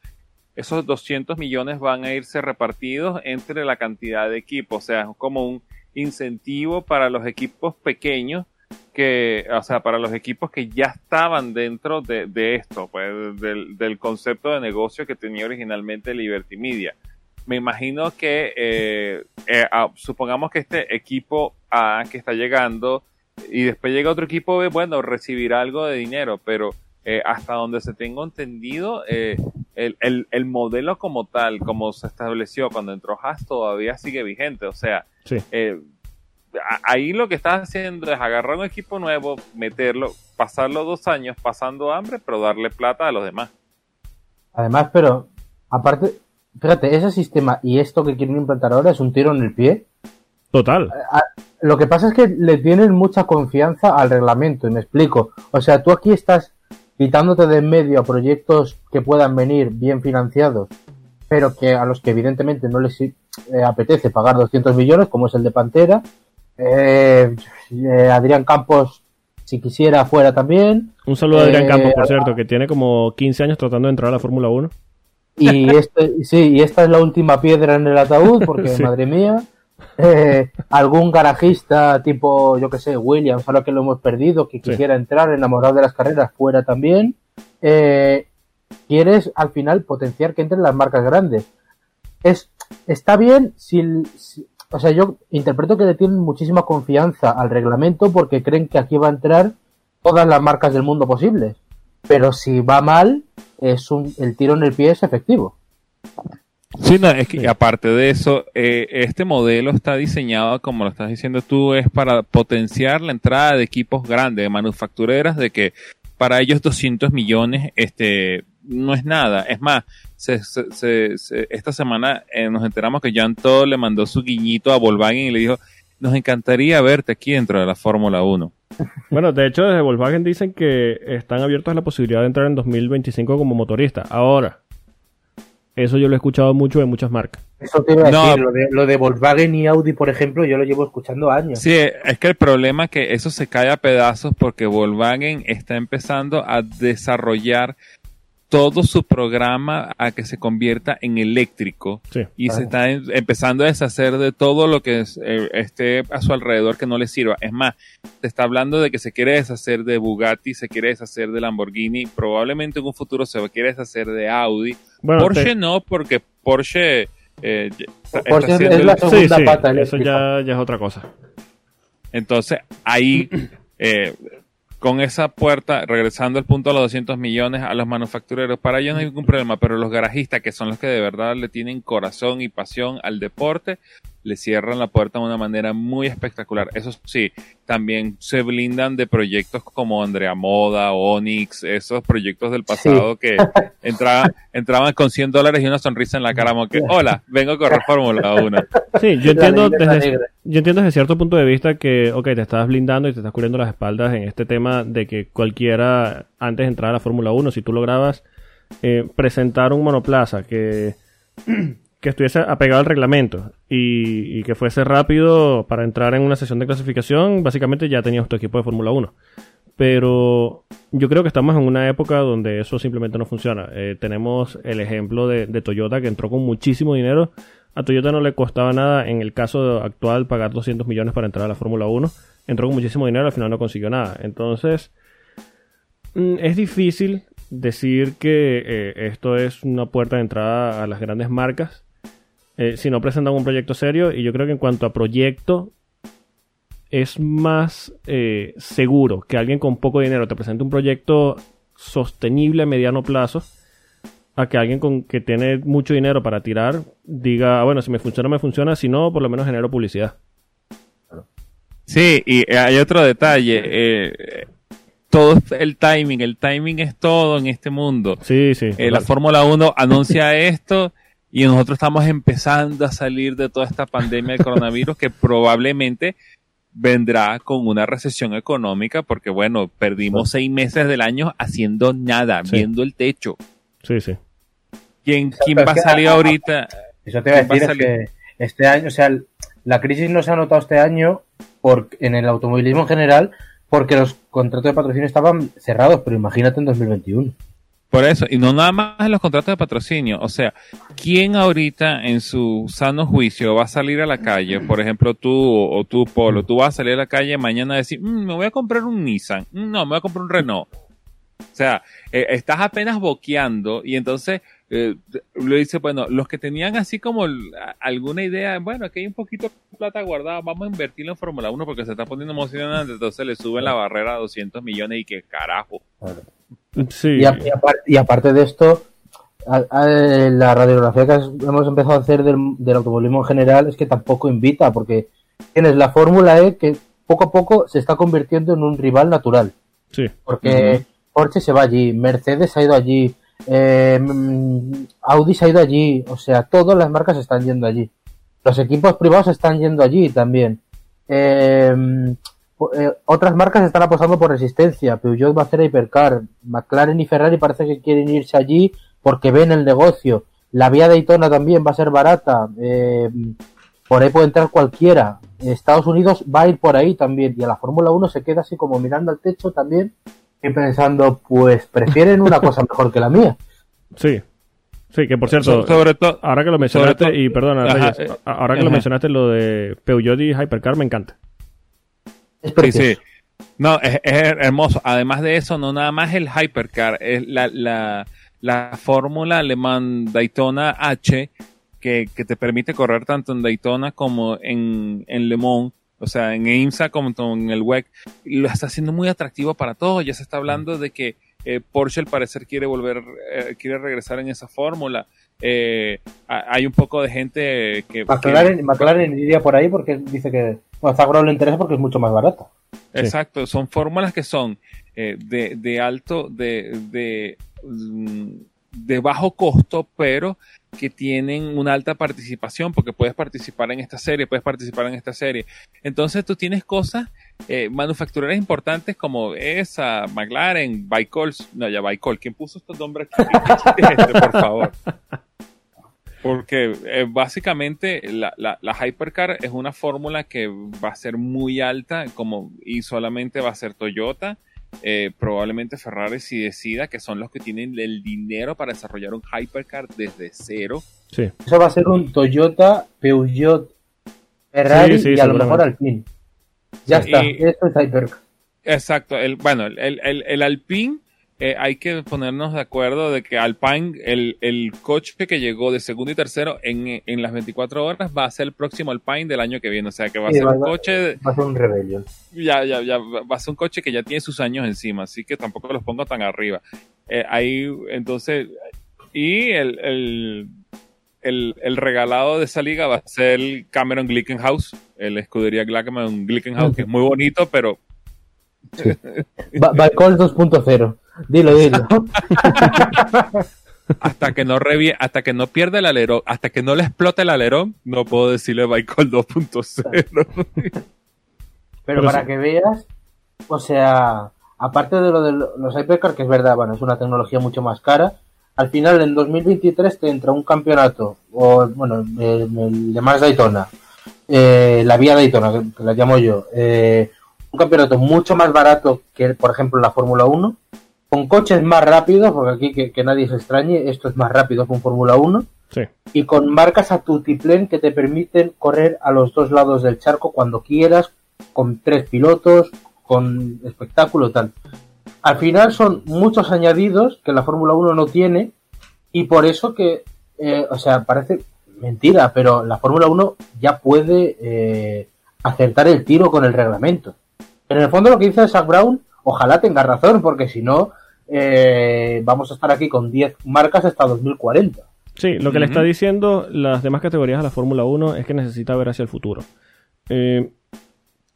esos 200 millones van a irse repartidos entre la cantidad de equipos. O sea, es como un incentivo para los equipos pequeños que, o sea, para los equipos que ya estaban dentro de, esto, pues, del, del concepto de negocio que tenía originalmente Liberty Media. Me imagino que, eh, eh, ah, supongamos que este equipo A que está llegando y después llega otro equipo B, bueno, recibirá algo de dinero, pero eh, hasta donde se tengo entendido, eh, el, el, el modelo como tal, como se estableció cuando entró Haas, todavía sigue vigente. O sea, sí. eh, a- ahí lo que estás haciendo es agarrar un equipo nuevo, meterlo, pasarlo dos años pasando hambre, pero darle plata a los demás. Además, pero, aparte, fíjate, ese sistema y esto que quieren implantar ahora es un tiro en el pie. Total. Lo que pasa es que le tienen mucha confianza al reglamento, y me explico. O sea, tú aquí estás quitándote de en medio a proyectos que puedan venir bien financiados, pero que a los que evidentemente no les eh, apetece pagar 200 millones, como es el de Pantera. Eh, eh, Adrián Campos, si quisiera, fuera también. Un saludo a Adrián Eh, Campos, por cierto, que tiene como 15 años tratando de entrar a la Fórmula 1. Y este, sí, y esta es la última piedra en el ataúd, porque Sí. madre mía, eh, algún garajista tipo, yo que sé, Williams, ahora que lo hemos perdido, que Sí. quisiera entrar enamorado de las carreras fuera también, eh, quieres al final potenciar que entren las marcas grandes. Es, está bien si, si- o sea, yo interpreto que le tienen muchísima confianza al reglamento porque creen que aquí va a entrar todas las marcas del mundo posibles. Pero si va mal, es un, el tiro en el pie es efectivo. Sí, no, es que aparte de eso, eh, este modelo está diseñado, como lo estás diciendo tú, es para potenciar la entrada de equipos grandes, de manufactureras, de que para ellos 200 millones este, no es nada. Es más, se, se- se- se- esta semana eh, nos enteramos que Jan le mandó su guiñito a Volkswagen y le dijo, nos encantaría verte aquí dentro de la Fórmula 1. Bueno, de hecho, desde Volkswagen dicen que están abiertos a la posibilidad de entrar en 2025 como motorista. Ahora, eso yo lo he escuchado mucho de muchas marcas. Eso te iba a No. decir, lo de, lo de Volkswagen y Audi, por ejemplo, yo lo llevo escuchando años. Sí, es que el problema es que eso se cae a pedazos porque Volkswagen está empezando a desarrollar todo su programa a que se convierta en eléctrico Sí. y se está em- empezando a deshacer de todo lo que es, eh, esté a su alrededor que no le sirva. Es más, se está hablando de que se quiere deshacer de Bugatti, se quiere deshacer de Lamborghini, probablemente en un futuro se quiere deshacer de Audi. Bueno, Porsche te- no, porque Porsche... eh, Porsche es- el- la sí, segunda sí, pata eso eléctrica. ya, ya es otra cosa. Entonces, ahí, eh, con esa puerta, regresando al punto de los 200 millones a los manufactureros, para ellos no hay ningún problema, pero los garajistas, que son los que de verdad le tienen corazón y pasión al deporte, le cierran la puerta de una manera muy espectacular. Eso sí, también se blindan de proyectos como Andrea Moda, Onyx, esos proyectos del pasado que entraban, entraban con 100 dólares y una sonrisa en la cara, como que, hola, vengo a correr Fórmula 1. Sí, yo entiendo, desde, yo entiendo desde cierto punto de vista que, ok, te estás blindando y te estás cubriendo las espaldas en este tema de que cualquiera, antes de entrar a la Fórmula 1, si tú lograbas eh, presentar un monoplaza que, que estuviese apegado al reglamento y, que fuese rápido para entrar en una sesión de clasificación, básicamente ya tenías tu equipo de Fórmula 1. Pero yo creo que estamos en una época donde eso simplemente no funciona. Eh, tenemos el ejemplo de, de Toyota que entró con muchísimo dinero. A Toyota no le costaba nada, en el caso actual, pagar 200 millones para entrar a la Fórmula 1. Entró con muchísimo dinero, al final no consiguió nada. Entonces, mm, es difícil decir que eh, esto es una puerta de entrada a las grandes marcas eh, si no presentan un proyecto serio. Y yo creo que en cuanto a proyecto, es más eh, seguro que alguien con poco dinero te presente un proyecto sostenible a mediano plazo a que alguien con que tiene mucho dinero para tirar diga, "Ah, bueno, si me funciona, me funciona, si no, por lo menos genero publicidad. Sí, y hay otro detalle. eh, todo el timing, el timing es todo en este mundo. Sí, sí. Eh, la. Fórmula 1 anuncia esto y nosotros estamos empezando a salir de toda esta pandemia del coronavirus que probablemente vendrá con una recesión económica porque, bueno, perdimos seis meses del año haciendo nada, Sí. viendo el techo. Sí, sí. ¿Quién, quién va a que- salir ahorita? Eso te iba a ¿Quién va a decir, es que este año, o sea, la crisis no se ha notado este año por, en el automovilismo en general porque los contratos de patrocinio estaban cerrados, pero imagínate en 2021. Por eso, y no nada más en los contratos de patrocinio. O sea, ¿quién ahorita en su sano juicio va a salir a la calle? Por ejemplo, tú o tú, Polo, tú vas a salir a la calle mañana a decir, "Mm, me voy a comprar un Nissan, Mm, no, me voy a comprar un Renault. O sea, eh, estás apenas boqueando y entonces eh, le dice, bueno, los que tenían así como alguna idea, bueno, aquí hay un poquito de plata guardada, vamos a invertirlo en Fórmula 1 porque se está poniendo emocionante, entonces le suben la barrera a 200 millones y que carajo. Sí. Y, a- y apar- y aparte de esto, a- a- la radiografía que hemos empezado a hacer del, del automovilismo en general es que tampoco invita, porque tienes la Fórmula E que poco a poco se está convirtiendo en un rival natural. sí. Porque Porsche se va allí, Mercedes ha ido allí, eh, mm, Audi se ha ido allí, o sea, todas las marcas están yendo allí. Los equipos privados están yendo allí también. Eh, eh, otras marcas están apostando por resistencia. Peugeot va a hacer Hypercar. McLaren y Ferrari parece que quieren irse allí porque ven el negocio. La vía Daytona también va a ser barata. Eh, por ahí puede entrar cualquiera. Estados Unidos va a ir por ahí también. Y a la Fórmula 1 se queda así como mirando al techo también y pensando, pues prefieren una cosa mejor que la mía. Sí. Sí, que por cierto, So- sobre todo, ahora que lo mencionaste, y perdona, Reyes, eh, ahora que lo mencionaste, lo de Peugeot y Hypercar me encanta. Es Sí, sí. No, es, es hermoso. Además de eso, no nada más el Hypercar, es la, la, la fórmula alemán Daytona H que, que te permite correr tanto en Daytona como en, en Le Mans, o sea, en IMSA como en el WEC. Lo está haciendo muy atractivo para todos. Ya se está hablando de que eh, Porsche al parecer quiere volver, eh, quiere regresar en esa fórmula. Eh, ha- hay un poco de gente que... McLaren, que- McLaren iría por ahí porque dice que bueno, Zagro le interesa porque es mucho más barata. Exacto, son fórmulas que son eh, de, de alto, de, de mm, de bajo costo, pero que tienen una alta participación, porque puedes participar en esta serie, puedes participar en esta serie. Entonces tú tienes cosas eh, manufactureras importantes como esa, McLaren, Baikol, no ya Baikol, ¿quién puso estos nombres aquí? Este, por favor. Porque eh, básicamente la, la, la, Hypercar es una fórmula que va a ser muy alta como, y solamente va a ser Toyota. Eh, probablemente Ferrari si decida que son los que tienen el dinero para desarrollar un Hypercar desde cero. Sí. Eso va a ser un Toyota, Peugeot, Ferrari y a lo mejor Alpine. Ya está, esto es Hypercar. Exacto, el, bueno, el, el, el Alpine eh, hay que ponernos de acuerdo de que Alpine, el, el coche que llegó de segundo y tercero en, en, las 24 horas va a ser el próximo Alpine del año que viene. O sea que va a ser un coche. Va a ser un Rebellion. Ya, ya, ya. Va a ser un coche que ya tiene sus años encima. Así que tampoco los pongo tan arriba. Eh, ahí, entonces. Y el, el, el, el, regalado de esa liga va a ser el Cameron Glickenhaus. El escudería Cameron Glickenhaus, que es muy bonito, pero. Sí. 2.0. Dilo, dilo. hasta que no revie, hasta que no pierda el alerón, hasta que no le explote el alerón, no puedo decirle Baikol 2.0. Pero, para que veas, o sea, aparte de lo de los Hypercar, que es verdad, bueno, es una tecnología mucho más cara, al final en 2023 te entra un campeonato, o bueno, el, de más Daytona, eh, la vía Daytona, que, que, la llamo yo, eh, un campeonato mucho más barato que, por ejemplo, la Fórmula 1, con coches más rápidos, porque aquí que, nadie se extrañe, esto es más rápido que un Fórmula 1. Sí. Y con marcas a tutiplén que te permiten correr a los dos lados del charco cuando quieras, con tres pilotos, con espectáculo tal. Al final son muchos añadidos que la Fórmula 1 no tiene y por eso que, eh, o sea, parece mentira, pero la Fórmula 1 ya puede eh, acertar el tiro con el reglamento. En el fondo lo que dice Zach Brown ojalá tenga razón, porque si no, eh, vamos a estar aquí con 10 marcas hasta 2040. Sí, lo que le está diciendo las demás categorías a la Fórmula 1 es que necesita ver hacia el futuro. Eh,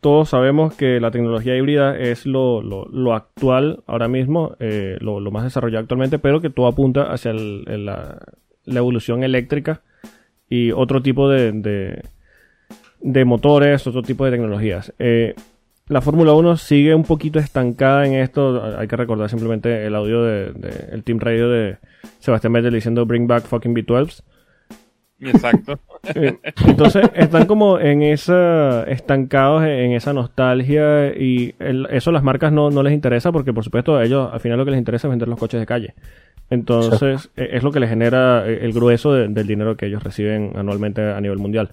todos sabemos que la tecnología híbrida es lo, actual ahora mismo, eh, lo, más desarrollado actualmente, pero que todo apunta hacia la, evolución eléctrica y otro tipo de, de, motores, otro tipo de tecnologías la Fórmula 1 sigue un poquito estancada en esto. Hay que recordar simplemente el audio del de, el Team Radio de Sebastián Vettel diciendo Bring back fucking B12s. Exacto. Entonces están como en esa estancados en esa nostalgia y eso a las marcas no, no les interesa porque por supuesto a ellos al final lo que les interesa es vender los coches de calle. Entonces e, es lo que les genera eh, el grueso del dinero que ellos reciben anualmente a nivel mundial.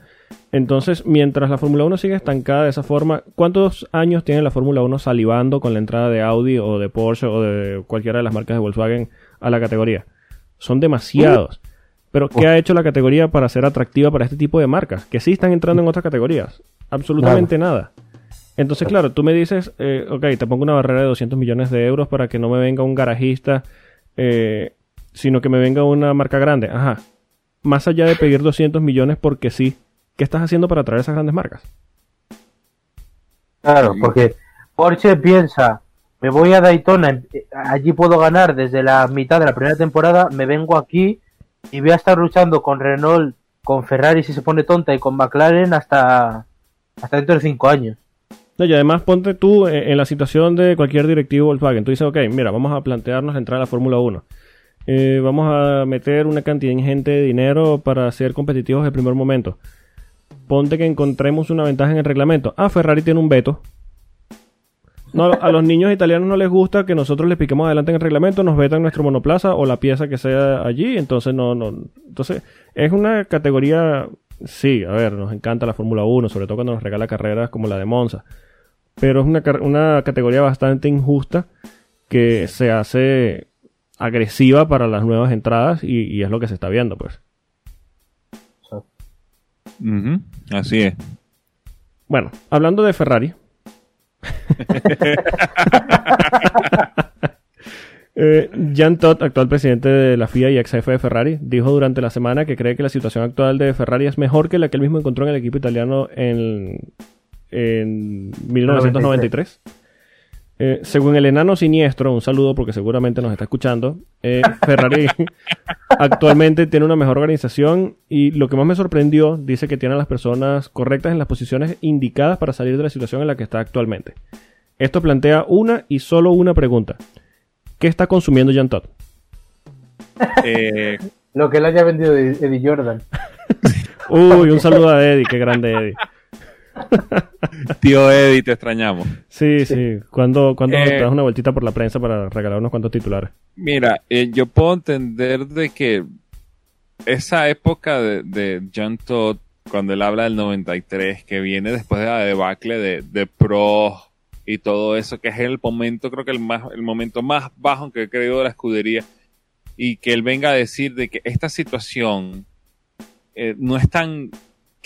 Entonces, mientras la Fórmula 1 sigue estancada de esa forma, ¿cuántos años tiene la Fórmula 1 salivando con la entrada de Audi o de Porsche o de cualquiera de las marcas de Volkswagen a la categoría? Son demasiados. Pero, ¿qué ha hecho la categoría para ser atractiva para este tipo de marcas? Que sí están entrando en otras categorías. Absolutamente nada. Entonces, claro, tú me dices, eh, ok, te pongo una barrera de 200 millones de euros para que no me venga un garajista, eh, sino que me venga una marca grande. Ajá. Más allá de pedir 200 millones porque sí, ¿qué estás haciendo para atraer esas grandes marcas? Claro, porque Porsche piensa, me voy a Daytona, eh, allí puedo ganar desde la mitad de la primera temporada, me vengo aquí y voy a estar luchando con Renault, con Ferrari si se pone tonta y con McLaren hasta, hasta dentro de cinco años. y además ponte tú en la situación de cualquier directivo Volkswagen. Tú dices, ok, mira, vamos a plantearnos entrar a la Fórmula 1. Eh, vamos a meter una cantidad ingente de dinero para ser competitivos el primer momento ponte que encontremos una ventaja en el reglamento. Ah, Ferrari tiene un veto. No, a los niños italianos no les gusta que nosotros les piquemos adelante en el reglamento, nos vetan nuestro monoplaza o la pieza que sea allí, entonces no, no. Entonces, es una categoría, sí, a ver, nos encanta la Fórmula 1, sobre todo cuando nos regala carreras como la de Monza, pero es una, una categoría bastante injusta que se hace agresiva para las nuevas entradas y, y es lo que se está viendo, pues. Así es. Bueno, hablando de Ferrari. eh, Jan Todt, actual presidente de la FIA y ex jefe de Ferrari, dijo durante la semana que cree que la situación actual de Ferrari es mejor que la que él mismo encontró en el equipo italiano en, en 1993. Eh, según el enano siniestro, un saludo porque seguramente nos está escuchando, eh, Ferrari actualmente tiene una mejor organización y lo que más me sorprendió, dice que tiene a las personas correctas en las posiciones indicadas para salir de la situación en la que está actualmente. Esto plantea una y solo una pregunta. ¿Qué está consumiendo Jan Todd? Eh, Lo que le haya vendido Eddie Jordan. Uy, un saludo a Eddie, qué grande Eddie. tío Eddie, te extrañamos. Sí, sí. ¿Cuándo, cuándo Eh, te das una vueltita por la prensa para regalar unos cuantos titulares? Mira, eh, yo puedo entender de que esa época de, de John Todd, cuando él habla del 93, que viene después de la debacle de, de Pro y todo eso, que es el momento, creo que el, más, el momento más bajo que he creído de la escudería, y que él venga a decir de que esta situación eh, no es tan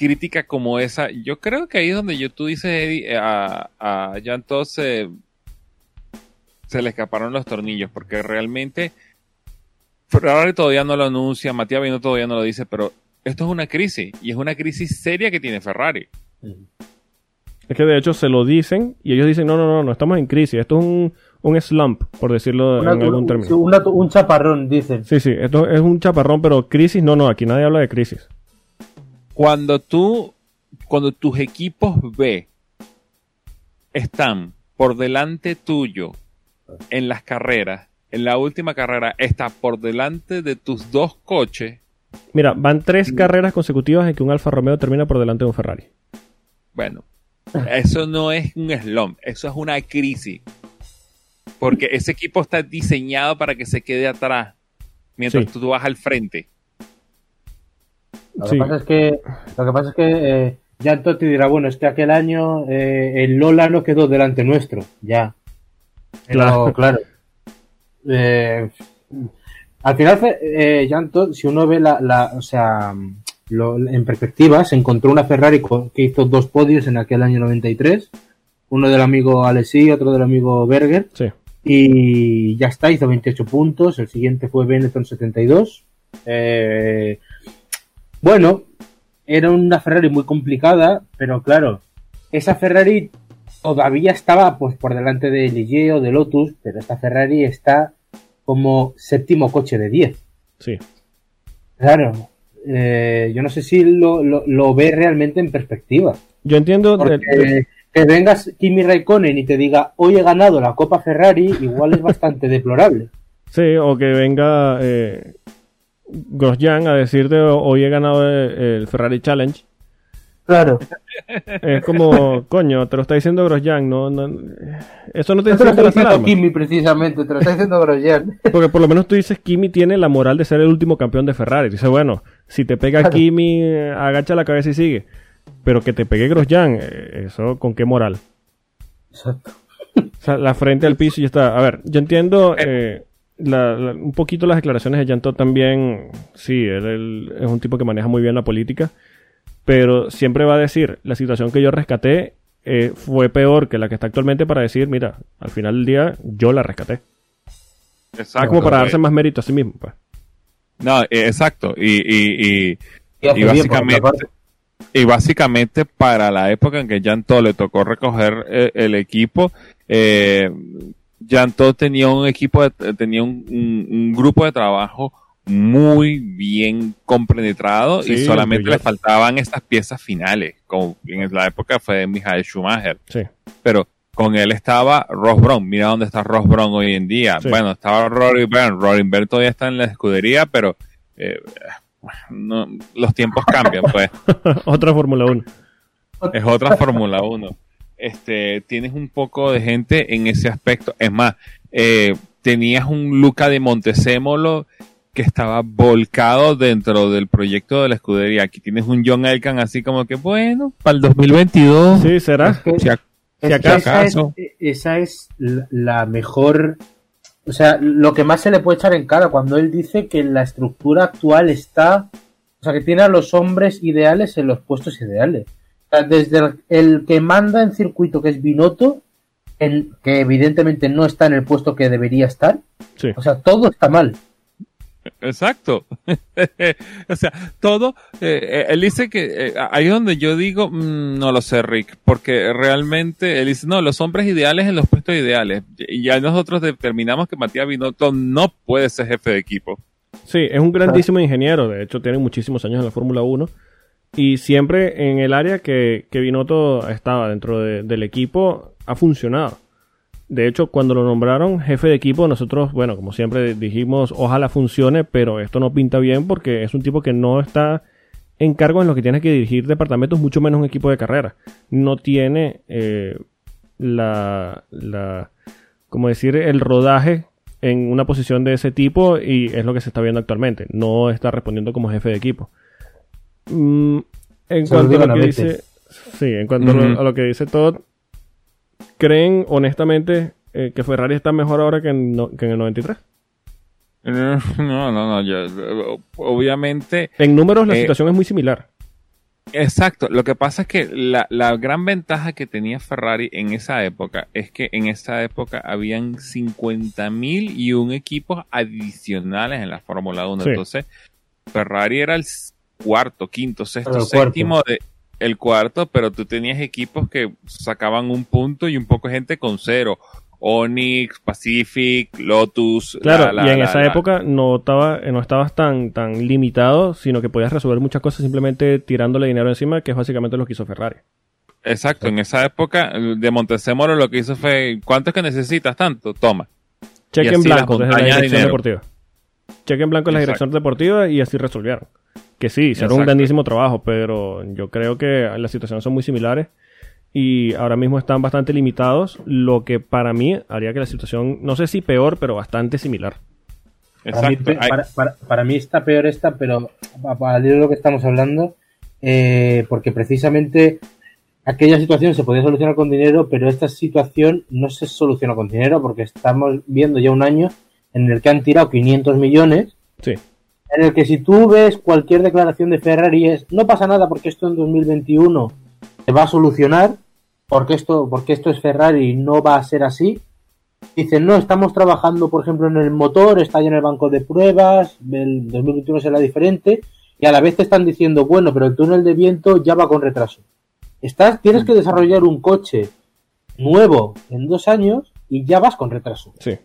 crítica como esa. Yo creo que ahí es donde yo, tú dices, Eddie, eh, a, a Jan Todd se, se le escaparon los tornillos, porque realmente Ferrari todavía no lo anuncia, Matías Binotto todavía no lo dice, pero esto es una crisis, y es una crisis seria que tiene Ferrari. Es que de hecho se lo dicen y ellos dicen, no, no, no, no estamos en crisis. Esto es un, un slump, por decirlo Una- en algún un, término. una- un chaparrón, dicen. Sí, sí, esto es un chaparrón, pero crisis, no, no, aquí nadie habla de crisis. Cuando tú, cuando tus equipos B están por delante tuyo en las carreras, en la última carrera está por delante de tus dos coches, Mira, van tres carreras consecutivas en que un Alfa Romeo termina por delante de un Ferrari. Bueno, eso no es un slump, eso es una crisis. Porque ese equipo está diseñado para que se quede atrás mientras Sí. tú vas al frente. Lo Sí. que pasa es que, lo que, pasa es que eh, te dirá, bueno, es que aquel año eh, el Lola no quedó delante nuestro, ya. Pero, Claro. claro. Eh, al final, eh, Jan Todt, si uno ve la, la o sea, lo- en perspectiva, se encontró una Ferrari que hizo dos podios en aquel año 93, uno del amigo Alessi, otro del amigo Berger, Sí. y ya está, hizo 28 puntos. El siguiente fue Benetton 72. Eh, bueno, era una Ferrari muy complicada, pero claro, esa Ferrari todavía estaba pues por delante de Ligier o de Lotus, pero esta Ferrari está como séptimo coche de 10. Sí. Claro, eh, yo no sé si lo, lo, lo ve realmente en perspectiva. Yo entiendo. de- Porque de- que vengas Kimi Raikkonen y te diga hoy he ganado la Copa Ferrari, igual es bastante deplorable. sí, o que venga eh, Grosjean a decirte hoy he ganado el, Ferrari Challenge. Claro. Es como, coño, te lo está diciendo Grosjean, no, no, eso no te No te lo enciende está las diciendo. Kimi precisamente, te lo está diciendo Grosjean. Porque por lo menos tú dices Kimi tiene la moral de ser el último campeón de Ferrari. Dice, bueno, si te pega Claro. Kimi, eh, agacha la cabeza y sigue. Pero que te pegue Grosjean, eh, eso con qué moral. Exacto. O sea, la frente al piso y ya está. A ver, yo entiendo eh, la- la- un poquito las declaraciones de Janto también. Sí, él, él es un tipo que maneja muy bien la política. Pero siempre va a decir, la situación que yo rescaté eh, fue peor que la que está actualmente para decir, mira, al final del día yo la rescaté. Exacto. como para darse más mérito a sí mismo. Pues. No, eh, exacto. Y, y, y, Y básicamente, y básicamente para la época en que Jan le tocó recoger eh, el equipo, eh, Todt tenía un equipo, de- tenía un, un- un grupo de trabajo muy bien compenetrado y solamente le faltaban estas piezas finales, como en la época fue de Michael Schumacher. Sí. Pero con él estaba Ross Brown. Mira dónde está Ross Brown hoy en día. Sí. Bueno, estaba Rory Byrne. Rory Byrne todavía está en la escudería, pero eh, no, los tiempos cambian, pues. Otra Fórmula 1. Es otra Fórmula 1. Este, tienes un poco de gente en ese aspecto. Es más, eh, tenías un Luca de Montesémolo que estaba volcado dentro del proyecto de la escudería. Aquí tienes un John Elkan así como que, bueno, para el 2022. Sí, será. Es que- si acaso. esa, es, esa es la- la mejor. O sea, lo que más se le puede echar en cara cuando él dice que la estructura actual está. O sea, que tiene a los hombres ideales en los puestos ideales. Desde el, el que manda en circuito, que es Binotto, que evidentemente no está en el puesto que debería estar. Sí. O sea, todo está mal. Exacto. o sea, todo, eh, eh, él dice que eh, ahí es donde yo digo, mm, no lo sé, Rick, porque realmente él dice, no, los hombres ideales en los puestos ideales. Y ya nosotros determinamos que Matías Binotto no puede ser jefe de equipo. Sí, es un grandísimo ingeniero, de hecho tiene muchísimos años en la Fórmula 1 y siempre en el área que, que Binotto estaba dentro de- del equipo ha funcionado. De hecho, cuando lo nombraron jefe de equipo, nosotros, bueno, como siempre dijimos, ojalá funcione, pero esto no pinta bien porque es un tipo que no está en cargo en lo que tiene que dirigir departamentos, mucho menos un equipo de carrera. No tiene eh, la, la, como decir, el rodaje en una posición de ese tipo y es lo que se está viendo actualmente. No está respondiendo como jefe de equipo. Mm, en cuanto a lo que dice, sí, en cuanto a lo- Ujú. a lo que dice Todd, ¿creen honestamente eh, que Ferrari está mejor ahora que en, no- que en el 93? No, no, no, yo, obviamente, En números la Eh, situación es muy similar. exacto. Lo que pasa es que la, la gran ventaja que tenía Ferrari en esa época es que en esa época habían 50.000 y un equipos adicionales en la Fórmula 1. Sí. Entonces, Ferrari era el cuarto, quinto, sexto, cuarto. séptimo de el cuarto, pero tú tenías equipos que sacaban un punto y un poco de gente con cero. Onyx, Pacific, Lotus. Claro, la- la- y en la- esa época no, estaba, no estabas tan, tan limitado, sino que podías resolver muchas cosas simplemente tirándole dinero encima, que es básicamente lo que hizo Ferrari. Exacto, en esa época de Montezemolo lo que hizo fue, ¿cuánto es que necesitas tanto? Toma. Cheque en blanco desde la de dirección deportiva. Cheque en blanco en la dirección deportiva y así resolvieron. Que sí, hicieron un Exacto. grandísimo trabajo, pero yo creo que las situaciones son muy similares y ahora mismo están bastante limitados, lo que para mí haría que la situación, no sé si peor, pero bastante similar. Para mí, para, para- para está peor esta, pero a partir de lo que estamos hablando, eh, porque precisamente aquella situación se podía solucionar con dinero, pero esta situación no se soluciona con dinero porque estamos viendo ya un año en el que han tirado 500 millones, Sí, en el que si tú ves cualquier declaración de Ferrari es no pasa nada porque esto en 2021 se va a solucionar, porque esto, porque esto es Ferrari y no va a ser así. Dicen, no, estamos trabajando, por ejemplo, en el motor, está ya en el banco de pruebas, el 2021 será diferente, y a la vez te están diciendo, bueno, pero el túnel de viento ya va con retraso. Estás, tienes que desarrollar un coche nuevo en dos años y ya vas con retraso. sí.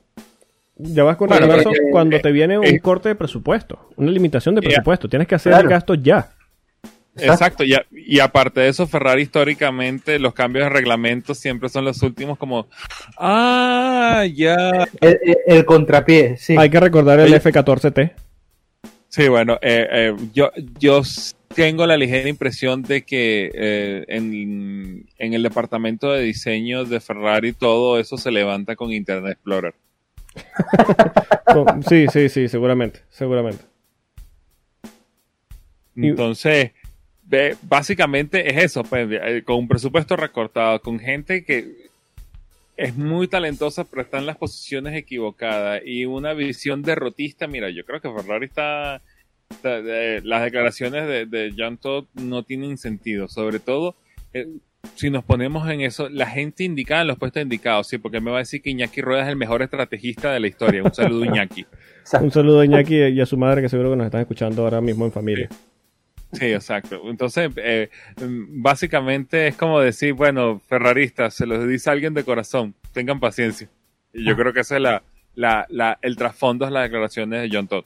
Ya vas con Bueno, retraso eh, cuando eh, te viene un eh, corte de presupuesto, una limitación de presupuesto. Tienes que hacer Claro. el gasto ya. Exacto, y, a- y aparte de eso, Ferrari históricamente, los cambios de reglamento siempre son los últimos como, ah, ya. El, el- el contrapié, sí. Hay que recordar el Oye. F14T. Sí, bueno, eh, eh, yo, yo tengo la ligera impresión de que eh, en, en el departamento de diseño de Ferrari todo eso se levanta con Internet Explorer. Sí, sí, sí, seguramente, seguramente. Entonces, básicamente es eso, pues, eh, con un presupuesto recortado, con gente que es muy talentosa, pero está en las posiciones equivocadas y una visión derrotista. Mira, yo creo que Ferrari está. está- eh, las declaraciones de, de John Todd no tienen sentido, sobre todo. eh, si nos ponemos en eso, la gente indicada en los puestos indicados, sí, porque me va a decir que Iñaki Rueda es el mejor estrategista de la historia. Un saludo, Iñaki. Un saludo a Iñaki y a su madre que seguro que nos están escuchando ahora mismo en familia. Sí, exacto. Entonces, eh, básicamente es como decir, bueno, ferraristas, se los dice alguien de corazón, tengan paciencia. Y yo creo que ese es la, la, la, el trasfondo de las declaraciones de John Todd.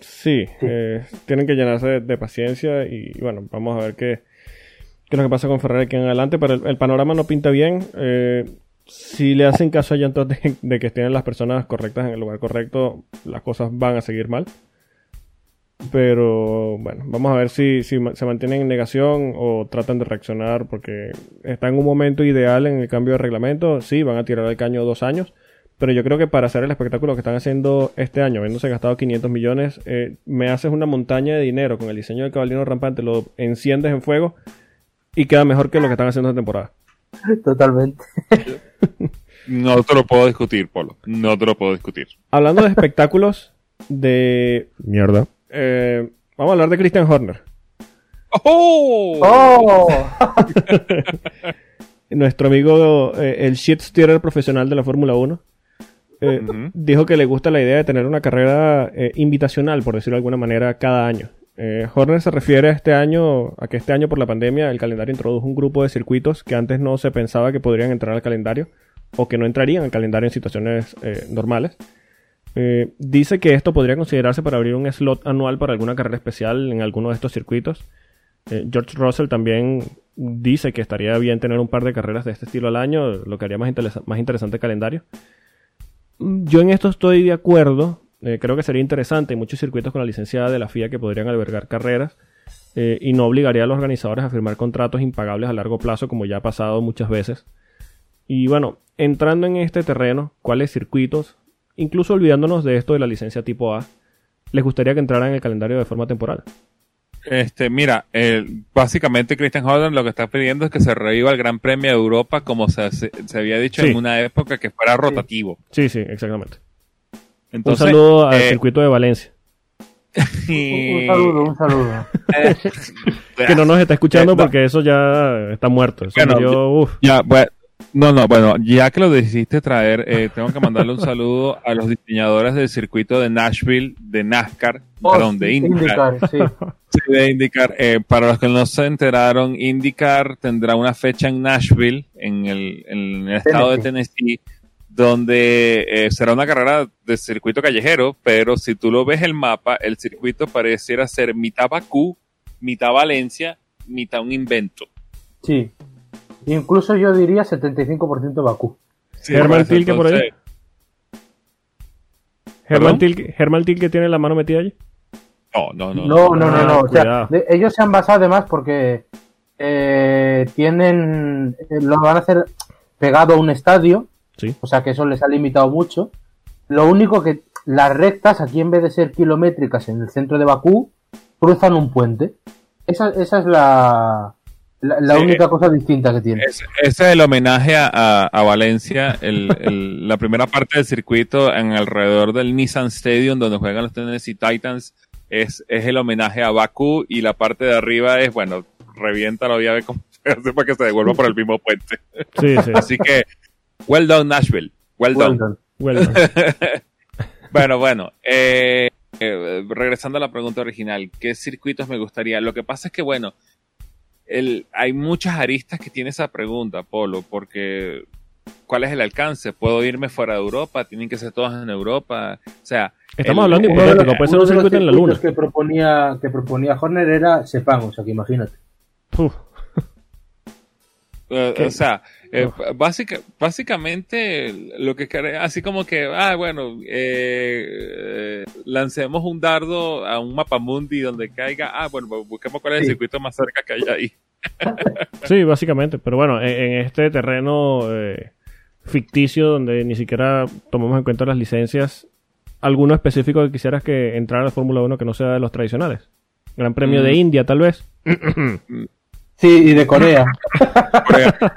Sí, eh, tienen que llenarse de, de paciencia y bueno, vamos a ver qué, qué es lo que pasa con Ferrari aquí en adelante, pero el, panorama no pinta bien. Eh, si le hacen caso a Jean Todt de, que tienen las personas correctas en el lugar correcto, las cosas van a seguir mal. Pero bueno, vamos a ver si, se mantienen en negación o tratan de reaccionar porque está en un momento ideal en el cambio de reglamento. Sí, van a tirar el caño dos años. Pero yo creo que para hacer el espectáculo que están haciendo este año, habiéndose gastado 500 millones, eh, me haces una montaña de dinero con el diseño del caballero rampante, lo enciendes en fuego y queda mejor que lo que están haciendo esta temporada. Totalmente. No te lo puedo discutir, Polo. No te lo puedo discutir. Hablando de espectáculos de mierda, eh, vamos a hablar de Christian Horner, ¡Oh! ¡Oh! nuestro amigo, eh, el shit steerer profesional de la Fórmula 1. eh, dijo que le gusta la idea de tener una carrera eh, invitacional, por decirlo de alguna manera, cada año. Eh, Horner se refiere a este año, a que este año por la pandemia el calendario introdujo un grupo de circuitos que antes no se pensaba que podrían entrar al calendario o que no entrarían al calendario en situaciones eh, normales. Eh, dice que esto podría considerarse para abrir un slot anual para alguna carrera especial en alguno de estos circuitos. Eh, George Russell también dice que estaría bien tener un par de carreras de este estilo al año, lo que haría más, más interesante el calendario. Mm, Yo en esto estoy de acuerdo. Eh, creo que sería interesante. Hay muchos circuitos con la licencia de la FIA que podrían albergar carreras eh, y no obligaría a los organizadores a firmar contratos impagables a largo plazo, como ya ha pasado muchas veces. Y bueno, entrando en este terreno, ¿cuáles circuitos, incluso olvidándonos de esto de la licencia tipo A, les gustaría que entraran en el calendario de forma temporal? Este, mira, eh, básicamente Christian Horner lo que está pidiendo es que se reviva el Gran Premio de Europa como se, se- se había dicho Sí. en una época que fuera rotativo. Sí, sí, exactamente. Entonces, un saludo al eh, circuito de Valencia, y- Un saludo, un saludo. eh, que no nos está escuchando Eh, porque eso ya está muerto. Eso Bueno, murió, uf. Ya, bueno, no, no, bueno, ya que lo decidiste traer, eh, tengo que mandarle un saludo a los diseñadores del circuito de Nashville, de NASCAR, perdón, de IndyCar. IndyCar, sí. Sí, de IndyCar. Eh, para los que no se enteraron, IndyCar tendrá una fecha en Nashville, en el, en el estado de Tennessee, donde eh, será una carrera de circuito callejero, pero si tú lo ves el mapa, el circuito pareciera ser mitad Bakú, mitad Valencia, mitad un invento. Sí. Incluso yo diría 75% Bakú. Sí, pues, Tilke por ahí. Germán. Tilke, Germán Tilke tiene la mano metida allí. No, no, no. No, no, no, no. O sea, cuidado. de- ellos se han basado además porque eh, tienen. eh, lo van a hacer pegado a un estadio. Sí. O sea que eso les ha limitado mucho. Lo único que las rectas, aquí en vez de ser kilométricas en el centro de Bakú, cruzan un puente. Esa, esa es la, la, la Sí. única cosa distinta que tiene. Es- ese es el homenaje a, a- Valencia, el- el- la primera parte del circuito en alrededor del Nissan Stadium donde juegan los Tennessee Titans es, es el homenaje a Bakú y la parte de arriba es, bueno, reviéntalo ya ve cómo se hace para que se devuelva por el mismo puente. Sí, sí. Así que, well done Nashville, well done. Well done. Bueno, Bueno, bueno, eh, eh, regresando a la pregunta original, ¿qué circuitos me gustaría? Lo que pasa es que, bueno, el, hay muchas aristas que tiene esa pregunta, Polo, porque ¿cuál es el alcance? ¿Puedo irme fuera de Europa? ¿Tienen que ser todas en Europa? O sea, estamos el- hablando de hipotético, puede ser un circuito en la luna. que proponía, que proponía Horner era Sepang, o sea que imagínate. Uf, Eh, o sea, eh, básica- básicamente lo que quere- así como que, ah, bueno, eh, eh, lancemos un dardo a un mapamundi donde caiga, ah, bueno, busquemos cuál es el Sí. circuito más cerca que hay ahí. Sí, básicamente. Pero bueno, en, en este terreno eh, ficticio donde ni siquiera tomamos en cuenta las licencias, ¿alguno específico que quisieras que entrara a la Fórmula 1 que no sea de los tradicionales? Gran Premio Mm. de India, tal vez. Sí, y de Corea. Corea.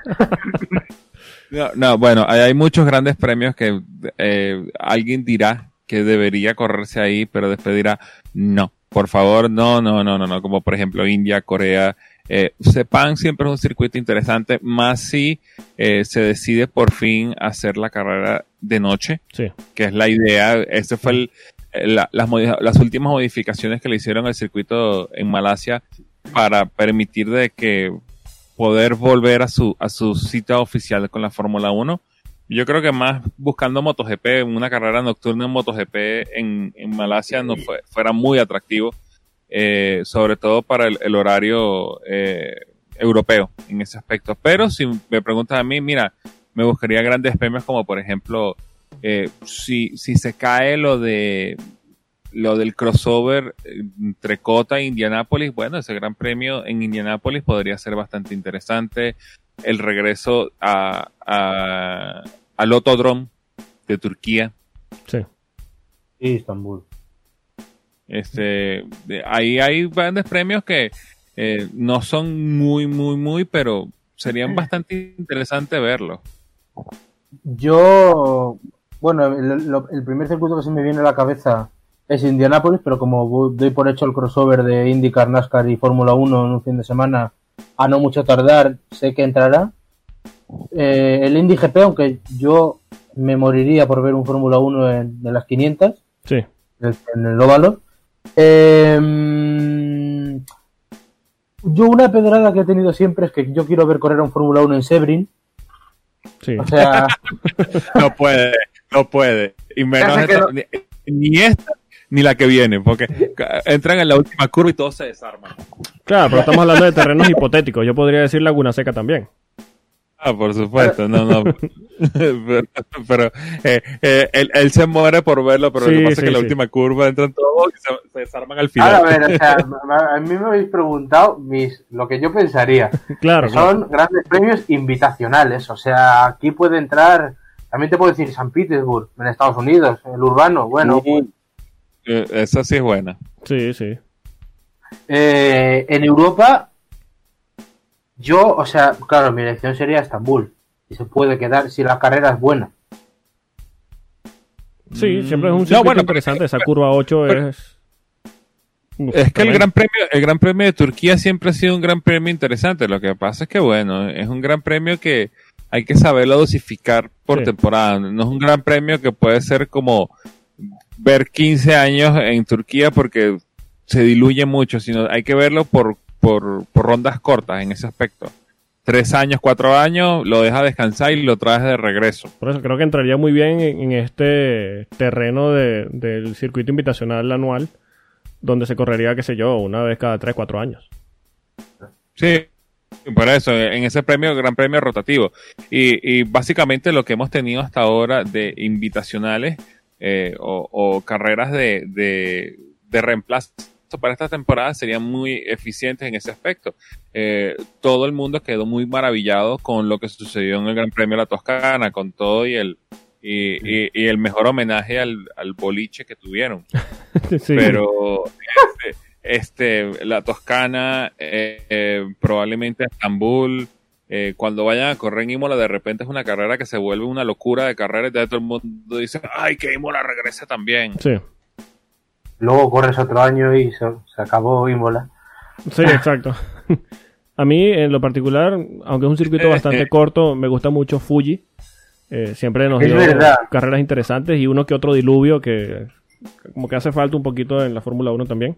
No, no, bueno, hay, hay muchos grandes premios que eh, alguien dirá que debería correrse ahí, pero después dirá, no, por favor, no, no, no, no, no, como por ejemplo India, Corea. Eh, Sepang siempre es un circuito interesante, más si eh, se decide por fin hacer la carrera de noche, Sí. que es la idea. Ese fue el, eh, la- las, las últimas modificaciones que le hicieron al circuito en Malasia para permitir de que poder volver a su, a su cita oficial con la Fórmula 1. Yo creo que más buscando MotoGP, una carrera nocturna en MotoGP en, en Malasia no fue, fuera muy atractivo, eh, sobre todo para el, horario eh, europeo en ese aspecto. Pero si me preguntas a mí, mira, me buscaría grandes premios como por ejemplo, eh, si, si se cae lo de lo del crossover eh, entre Cota e Indianápolis, bueno, ese gran premio en Indianápolis podría ser bastante interesante. El regreso a, a, al Autodrome de Turquía. Sí. Sí, Istambul. Este, ahí hay grandes premios que eh, no son muy, muy, muy, pero serían bastante interesante verlos. Yo, bueno, el, lo- el primer circuito que se me viene a la cabeza es Indianapolis, pero como voy- doy por hecho el crossover de IndyCar, NASCAR y Fórmula 1 en un fin de semana, a no mucho tardar, sé que entrará. Eh, el Indy GP, aunque yo me moriría por ver un Fórmula 1 en, en las 500, Sí. en, el óvalo. Eh, yo una pedrada que he tenido siempre es que yo quiero ver correr a un Fórmula 1 en Sebring. Sí. O sea, No puede, no puede. Y menos esta- no. ni esta ni la que viene, porque entran en la última curva y todos se desarman. Claro, pero estamos hablando de terrenos hipotéticos. Yo podría decir Laguna Seca también. Ah, por supuesto, no, no. pero pero, eh, eh, él, él se muere por verlo, pero lo que pasa sí, es que en la sí. última curva entran todos y se, se desarman al final. ahora a ver, o sea, a mí me habéis preguntado mis, lo que yo pensaría. Claro, son grandes premios invitacionales. O sea, aquí puede entrar, también te puedo decir San Petersburg, en Estados Unidos, el urbano. Bueno, esa sí es buena. Sí, sí. eh, en Europa, yo, o sea, claro, mi elección sería Estambul. Y se puede quedar si la carrera es buena. Sí, siempre es un No, circuito bueno, interesante. Esa curva 8 pero- es. Uf, Es que el gran premio, el gran premio de Turquía siempre ha sido un gran premio interesante. Lo que pasa es que bueno, es un gran premio que hay que saberlo dosificar por Sí. temporada. No es un gran premio que puede ser como ver 15 años en Turquía porque se diluye mucho, sino hay que verlo por, por, por rondas cortas en ese aspecto. Tres años, cuatro años, lo deja descansar y lo traes de regreso. Por eso creo que entraría muy bien en, este terreno de- del circuito invitacional anual, donde se correría, qué sé yo, una vez cada 3, 4 años. Sí, por eso, en ese premio, gran premio rotativo. Y, y básicamente lo que hemos tenido hasta ahora de invitacionales eh, o, o carreras de, de, de reemplazo para esta temporada serían muy eficientes en ese aspecto. Eh, todo el mundo quedó muy maravillado con lo que sucedió en el Gran Premio de la Toscana, con todo y el, y, y- y el mejor homenaje al, al boliche que tuvieron Sí. pero este, este, la Toscana, eh, eh, probablemente Estambul, eh, cuando vayan a correr en Imola, de repente es una carrera que se vuelve una locura de carrera y todo el mundo dice, ay, que Imola regrese también. Sí, Luego corres otro año y se, se acabó Imola. sí, exacto. A mí, en lo particular, aunque es un circuito bastante corto, me gusta mucho Fuji. Eh, siempre nos Es dio verdad. carreras interesantes y uno que otro diluvio que como que hace falta un poquito en la Fórmula 1 también.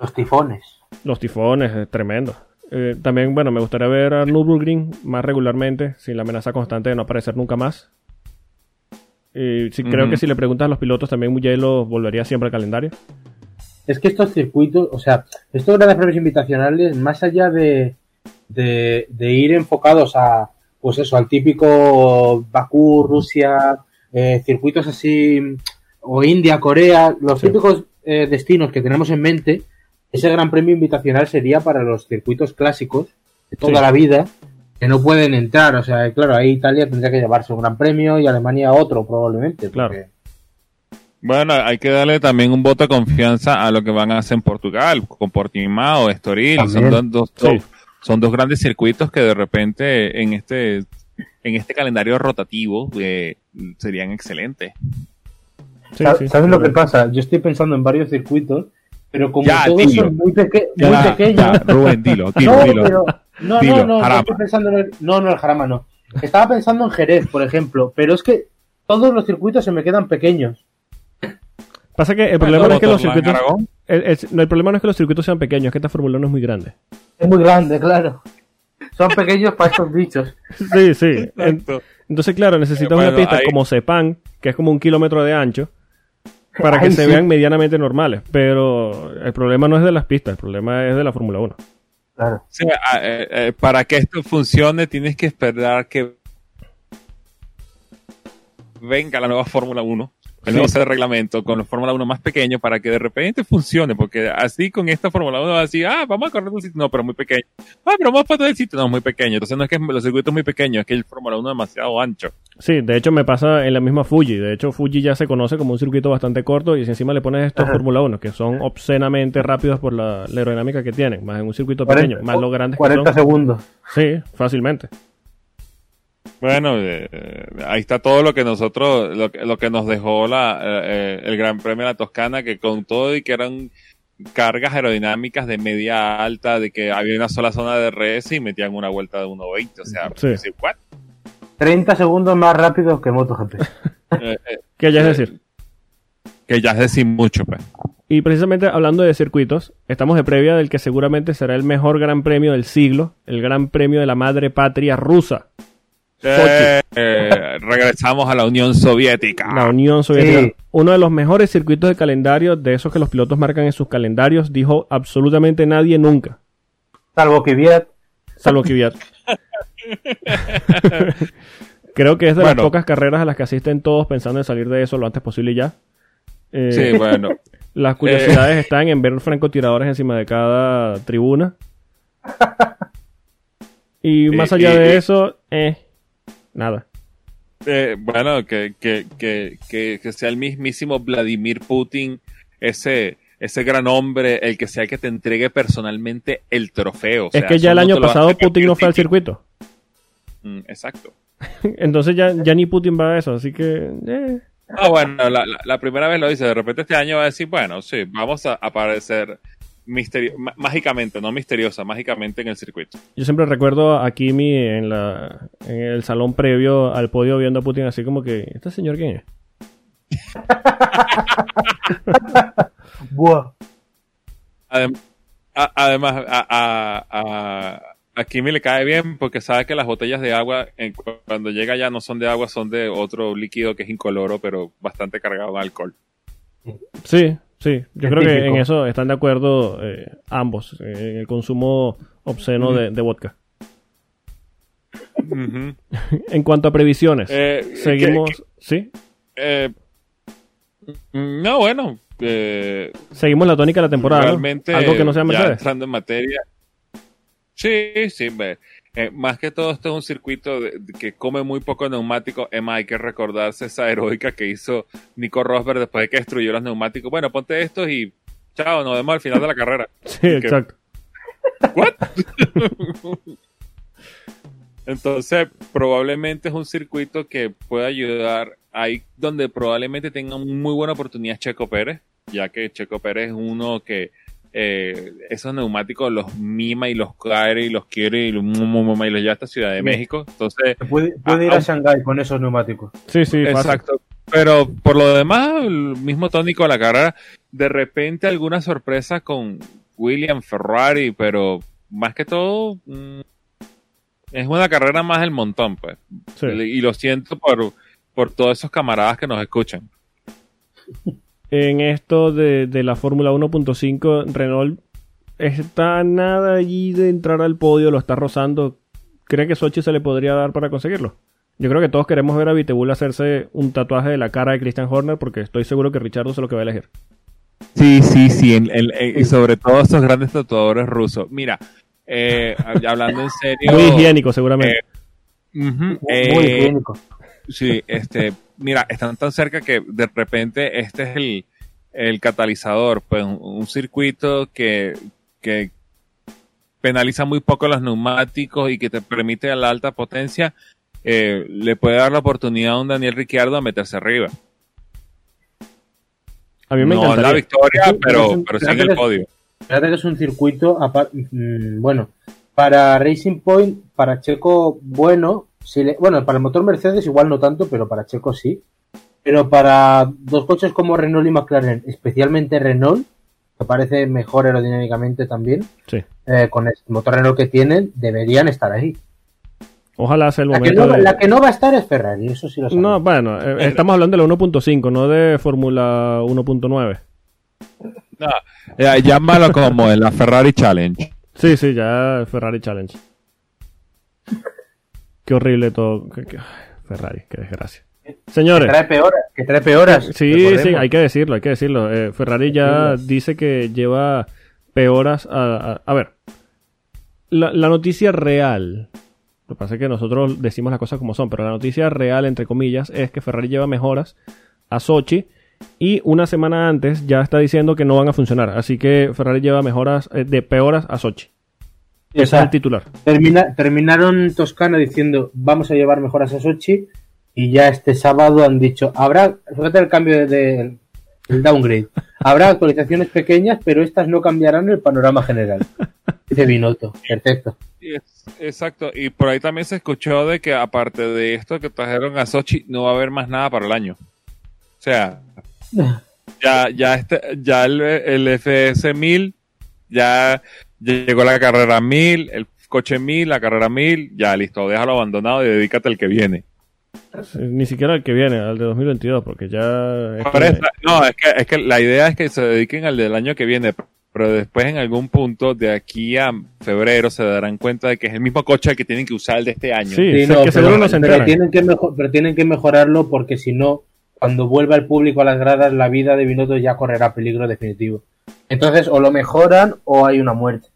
Los tifones. Los tifones, es tremendo. Eh, también, bueno, me gustaría ver a Nürburgring más regularmente, sin la amenaza constante de no aparecer nunca más. Y sí, creo que si le preguntas a los pilotos, también Mugello volvería siempre al calendario. Es que estos circuitos, o sea, estos grandes premios invitacionales, más allá de, de, de ir enfocados a, pues eso, al típico Bakú, Rusia, eh, circuitos así, o India, Corea, los Sí. típicos eh, destinos que tenemos en mente, ese gran premio invitacional sería para los circuitos clásicos de toda Sí. la vida, que no pueden entrar, o sea, claro, ahí Italia tendría que llevarse un gran premio y Alemania otro probablemente. Claro. porque- Bueno, hay que darle también un voto de confianza a lo que van a hacer en Portugal, con Portimao, Estoril, son dos, dos- Sí. dos- son dos grandes circuitos que de repente en este, en este calendario rotativo eh, serían excelentes. Sí, ¿Sabes sí, lo que pasa? Yo estoy pensando en varios circuitos, pero como Ya, todos dilo. son muy, peque- Ya, muy pequeños. ya, Rubén, dilo, dilo, no, dilo. pero. No, Dilo, no, no, Jarama. estoy pensando en el. No, no, el Jarama no. Estaba pensando en Jerez, por ejemplo, pero es que todos los circuitos se me quedan pequeños. Pasa que el problema no es que los circuitos... El- el- no, el problema no es que los circuitos sean pequeños, es que esta Fórmula 1 es muy grande. Es muy grande, claro. Son pequeños para estos bichos. Sí, sí. Exacto. entonces, claro, necesitas bueno, una pista ahí- como Sepang, que es como un kilómetro de ancho, para que Ay, se sí. vean medianamente normales. Pero el problema no es de las pistas, el problema es de la Fórmula 1. Claro. O sea, ah, eh, eh, para que esto funcione tienes que esperar que venga la nueva Fórmula 1, el Sí. nuevo de reglamento con la Fórmula 1 más pequeño para que de repente funcione, porque así con esta Fórmula 1 va a decir, ah, vamos a correr un sitio, no, pero muy pequeño. Ah, pero vamos para todo el sitio, no, muy pequeño. Entonces no es que los circuitos muy pequeños, es que el Fórmula 1 es demasiado ancho. Sí, de hecho me pasa en la misma Fuji. De hecho, Fuji ya se conoce como un circuito bastante corto y si encima le pones estos. Fórmula 1, que son obscenamente rápidos por la, la aerodinámica que tienen, más en un circuito 40, pequeño, más lo grandes que 40 son. segundos. Sí, fácilmente. Bueno, eh, eh, ahí está todo lo que nosotros, lo, que- lo que nos dejó la, eh, el Gran Premio de la Toscana, que con todo y que eran cargas aerodinámicas de media alta, de que había una sola zona de RS y metían una vuelta de 1.20, o sea, Sí. decir, ¿what? 30 segundos más rápido que MotoGP. Eh, Que ya es decir. que ya es decir mucho, pues. Y precisamente hablando de circuitos, estamos de previa del que seguramente será el mejor gran premio del siglo, el gran premio de la madre patria rusa, Eh, eh, regresamos a la Unión Soviética. la Unión Soviética. Sí. Uno de los mejores circuitos de calendario, de esos que los pilotos marcan en sus calendarios, dijo absolutamente nadie nunca, Salvo Viet. salvo Kvyat. Creo que es de las pocas carreras a las que asisten todos pensando en salir de eso lo antes posible y ya. Eh, Sí, bueno. Las curiosidades están en ver francotiradores encima de cada tribuna. Y más allá y- de eso, eh, nada. Eh, bueno, que, que, que, que, que sea el mismísimo Vladimir Putin, ese, ese gran hombre, el que sea el que te entregue personalmente el trofeo. O es que ya el año pasado Putin no fue al circuito. Mm, exacto. Entonces ya, ya ni Putin va a eso, así que... eh. Ah, bueno, la, la, la primera vez lo hice, de repente este año va a decir, bueno, sí, vamos a aparecer misterio má- mágicamente, no misteriosa, mágicamente en el circuito. Yo siempre recuerdo a Kimi en, la, en el salón previo al podio viendo a Putin así como que, ¿este señor quién es? Buah. Adem- a- además, a, a, a, a Kimi le cae bien porque sabe que las botellas de agua, en cuando llega ya no son de agua, son de otro líquido que es incoloro, pero bastante cargado en alcohol. Sí, sí. Yo creo que en eso están de acuerdo eh, ambos, eh, en el consumo obsceno de, de vodka. En cuanto a previsiones, Eh, seguimos... ¿Sí? que- eh, no, bueno, eh, Seguimos la tónica de la temporada, ¿no? realmente Algo que no sea ya Mercedes. entrando en materia. Sí, sí, ve. Eh, más que todo esto es un circuito de- de que come muy poco neumático. Más, hay que recordarse esa heroica que hizo Nico Rosberg después de que destruyó los neumáticos. Bueno, ponte estos y chao, nos vemos al final de la carrera. Sí, exacto. Entonces, probablemente es un circuito que puede ayudar ahí donde probablemente tenga muy buena oportunidad Checo Pérez, ya que Checo Pérez es uno que eh, esos neumáticos los mima y los cae y los quiere y los, y los lleva hasta Ciudad de Sí. México. Entonces, Puede, puede ir a Shanghái con esos neumáticos. Sí, sí, exacto. Pero por lo demás, el mismo tónico de la carrera, de repente alguna sorpresa con William Ferrari, pero más que todo, mm, es una carrera más del montón, pues. Sí. Y lo siento por, por todos esos camaradas que nos escuchan. En esto de, de la Fórmula 1.5, Renault está nada allí de entrar al podio, lo está rozando. ¿Cree que Sochi se le podría dar para conseguirlo? Yo creo que todos queremos ver a Vitebull hacerse un tatuaje de la cara de Christian Horner porque estoy seguro que Richardo es lo que va a elegir. Sí, sí, sí, en- en- en- y sobre todo esos grandes tatuadores rusos. Mira, eh, hablando en serio. Muy higiénico, seguramente. ujú, Muy eh, higiénico. Sí, este, mira, están tan cerca que de repente este es el, el catalizador, pues un, un circuito que, que penaliza muy poco los neumáticos y que te permite a la alta potencia, eh, le puede dar la oportunidad a un Daniel Ricciardo a meterse arriba. a mí me no encantaría. la victoria, Sí, pero, sí, pero sí en el podio. Fíjate que es un circuito, mm, bueno, para Racing Point, para Checo, bueno, si le- bueno, para el motor Mercedes igual no tanto, pero para Checo sí. Pero para dos coches como Renault y McLaren, especialmente Renault, que parece mejor aerodinámicamente también, Sí. eh, con el motor Renault que tienen, deberían estar ahí. Ojalá sea el La que, momento no, de... la que no va a estar es Ferrari, eso sí lo sabemos. No, bueno, eh, estamos hablando de la 1.5, no de Fórmula 1.9. No, ya- llámalo como en la Ferrari Challenge. Sí, sí, ya Ferrari Challenge. Qué horrible todo. Qué- qué- ay, Ferrari, qué desgracia. Que Señores, trae peoras, que trae peoras. sí, recordemos. sí, hay que decirlo, hay que decirlo. Eh, Ferrari ya dice que lleva peoras a... A, a ver, la, la noticia real, lo que pasa es que nosotros decimos las cosas como son, pero la noticia real, entre comillas, es que Ferrari lleva mejoras a Sochi y una semana antes ya está diciendo que no van a funcionar. Así que Ferrari lleva mejoras eh, de peoras a Sochi. Sí, o Ese sea, es el titular. Termina- terminaron Toscana diciendo vamos a llevar mejoras a Sochi y ya este sábado han dicho habrá, fíjate el cambio de, de- el downgrade, habrá actualizaciones pequeñas pero estas no cambiarán el panorama general. Dice Binotto, perfecto. Es- Exacto, y por ahí también se escuchó de que aparte de esto que trajeron a Sochi, no va a haber más nada para el año. O sea, ya, ya, este, ya el, el FS 1000, ya llegó la carrera 1000, el coche 1000, la carrera 1000, ya listo, déjalo abandonado y dedícate al que viene. Ni siquiera el que viene, al de 2022, porque ya... es que- no, es que, es que la idea es que se dediquen al del año que viene, pero después en algún punto de aquí a febrero se darán cuenta de que es el mismo coche que tienen que usar el de este año. Sí, no, que seguro pero, no se pero tienen que mejo- pero tienen que mejorarlo porque si no, cuando vuelva el público a las gradas, la vida de Binotto ya correrá peligro definitivo. Entonces, o lo mejoran o hay una muerte.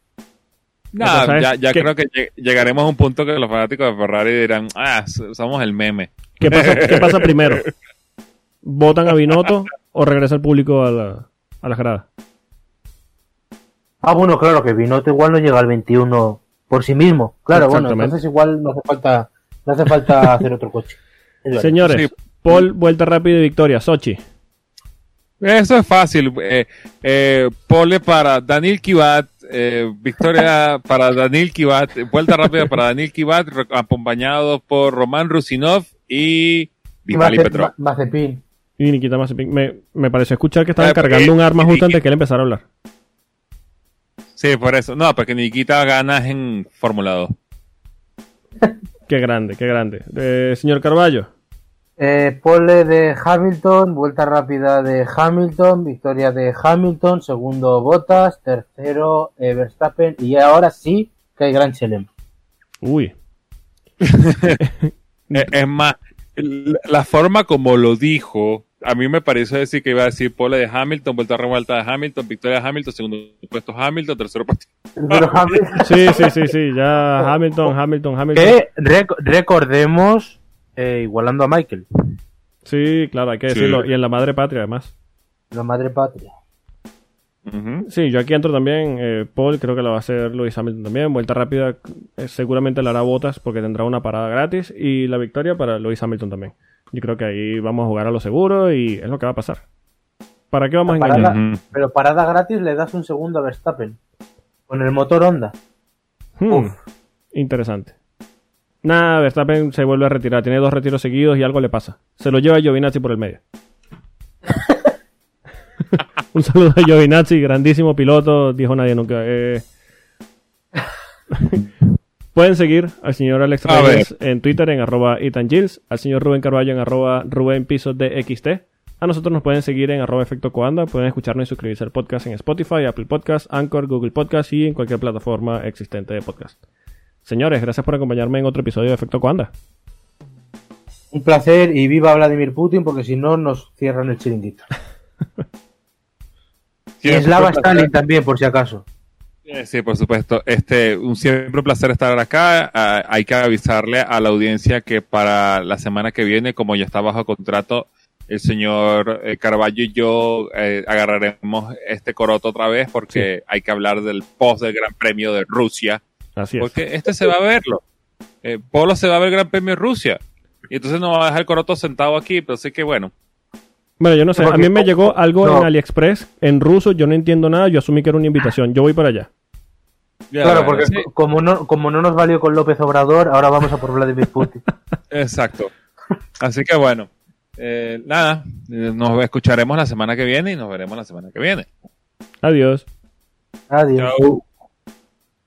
Pasa ya, ya que- creo que lleg- llegaremos a un punto que los fanáticos de Ferrari dirán, ah, somos el meme. ¿Qué pasa, qué pasa primero? ¿Votan a Binotto o regresa el público a, la, a las gradas? Ah, bueno, claro, que Binotto igual no llega al 21 por sí mismo. Claro, bueno, entonces igual no hace falta, no hace falta hacer otro coche. Señores, Sí. Paul, vuelta rápida y victoria. Sochi. Eso es fácil. Eh, eh, pole para Daniel Kivat, eh, victoria para Daniel Kivat, vuelta rápida para Daniel Kivat, acompañado por Román Rusinov y Vitaly Petrov. Mazepin. Y Nikita Mazepin. Me, me pareció escuchar que estaban Eh, cargando un arma justo antes que él empezara a hablar. Sí, por eso. No, porque Nikita gana en Fórmula 2. Qué grande, qué grande. Eh, señor Carballo. Eh, pole de Hamilton, vuelta rápida de Hamilton, victoria de Hamilton, segundo Bottas, tercero eh, Verstappen y ahora sí que hay Gran Chelem. Uy. Eh, es más, la forma como lo dijo, a mí me pareció decir que iba a decir pole de Hamilton, vuelta revuelta de Hamilton, victoria de Hamilton, segundo puesto Hamilton, tercero puesto. Hamilton, Sí, sí, sí, sí. Ya Hamilton, Hamilton, Hamilton. que recordemos eh, igualando a Michael, Sí, claro, hay que Sí. decirlo. Y en la madre patria, además. la madre patria. Sí, yo aquí entro también. eh, Paul, creo que lo va a hacer Luis Hamilton también. Vuelta rápida, eh, seguramente la hará botas porque tendrá una parada gratis. Y la victoria para Luis Hamilton también. Yo creo que ahí vamos a jugar a lo seguro y es lo que va a pasar. ¿Para qué vamos a Parada- engañar? Pero parada gratis le das un segundo a Verstappen con el motor Honda. Hmm, Uf. interesante. Nada, Verstappen se vuelve a retirar. Tiene dos retiros seguidos y algo le pasa. Se lo lleva Giovinazzi por el medio. Un saludo a Giovinazzi, grandísimo piloto, dijo nadie nunca. Eh, Pueden seguir al señor Alex A Reyes en Twitter en arroba Ethan Gilles, al señor Rubén Carballo en arroba Rubén Pisos de XT. A nosotros nos pueden seguir en arroba Efecto Coanda, pueden escucharnos y suscribirse al podcast en Spotify, Apple Podcast, Anchor, Google Podcast y en cualquier plataforma existente de podcast. Señores, gracias por acompañarme en otro episodio de Efecto Coanda. Un placer y viva Vladimir Putin porque si no nos cierran el chiringuito. Y Slava. Stalin también por si acaso. Sí, por supuesto. Este, un siempre un placer estar acá. Ah, hay que avisarle a la audiencia que para la semana que viene, como ya está bajo contrato, el señor eh, Carballo y yo eh, agarraremos este coroto otra vez porque hay que hablar del post del Gran Premio de Rusia. Así es. Porque este se va a verlo. Eh, Polo se va a ver el Gran Premio de Rusia. Y entonces no va a dejar el coroto sentado aquí, pero sí que bueno. Bueno, yo no sé, a mí me llegó algo No. en AliExpress en ruso, yo no entiendo nada, yo asumí que era una invitación. Yo voy para allá. Ya, Claro, bueno, porque sí, como no, como no nos valió con López Obrador, ahora vamos a por Vladimir Putin. exacto. Así que bueno. Eh, nada, nos escucharemos la semana que viene y nos veremos la semana que viene. Adiós. Adiós. Chao.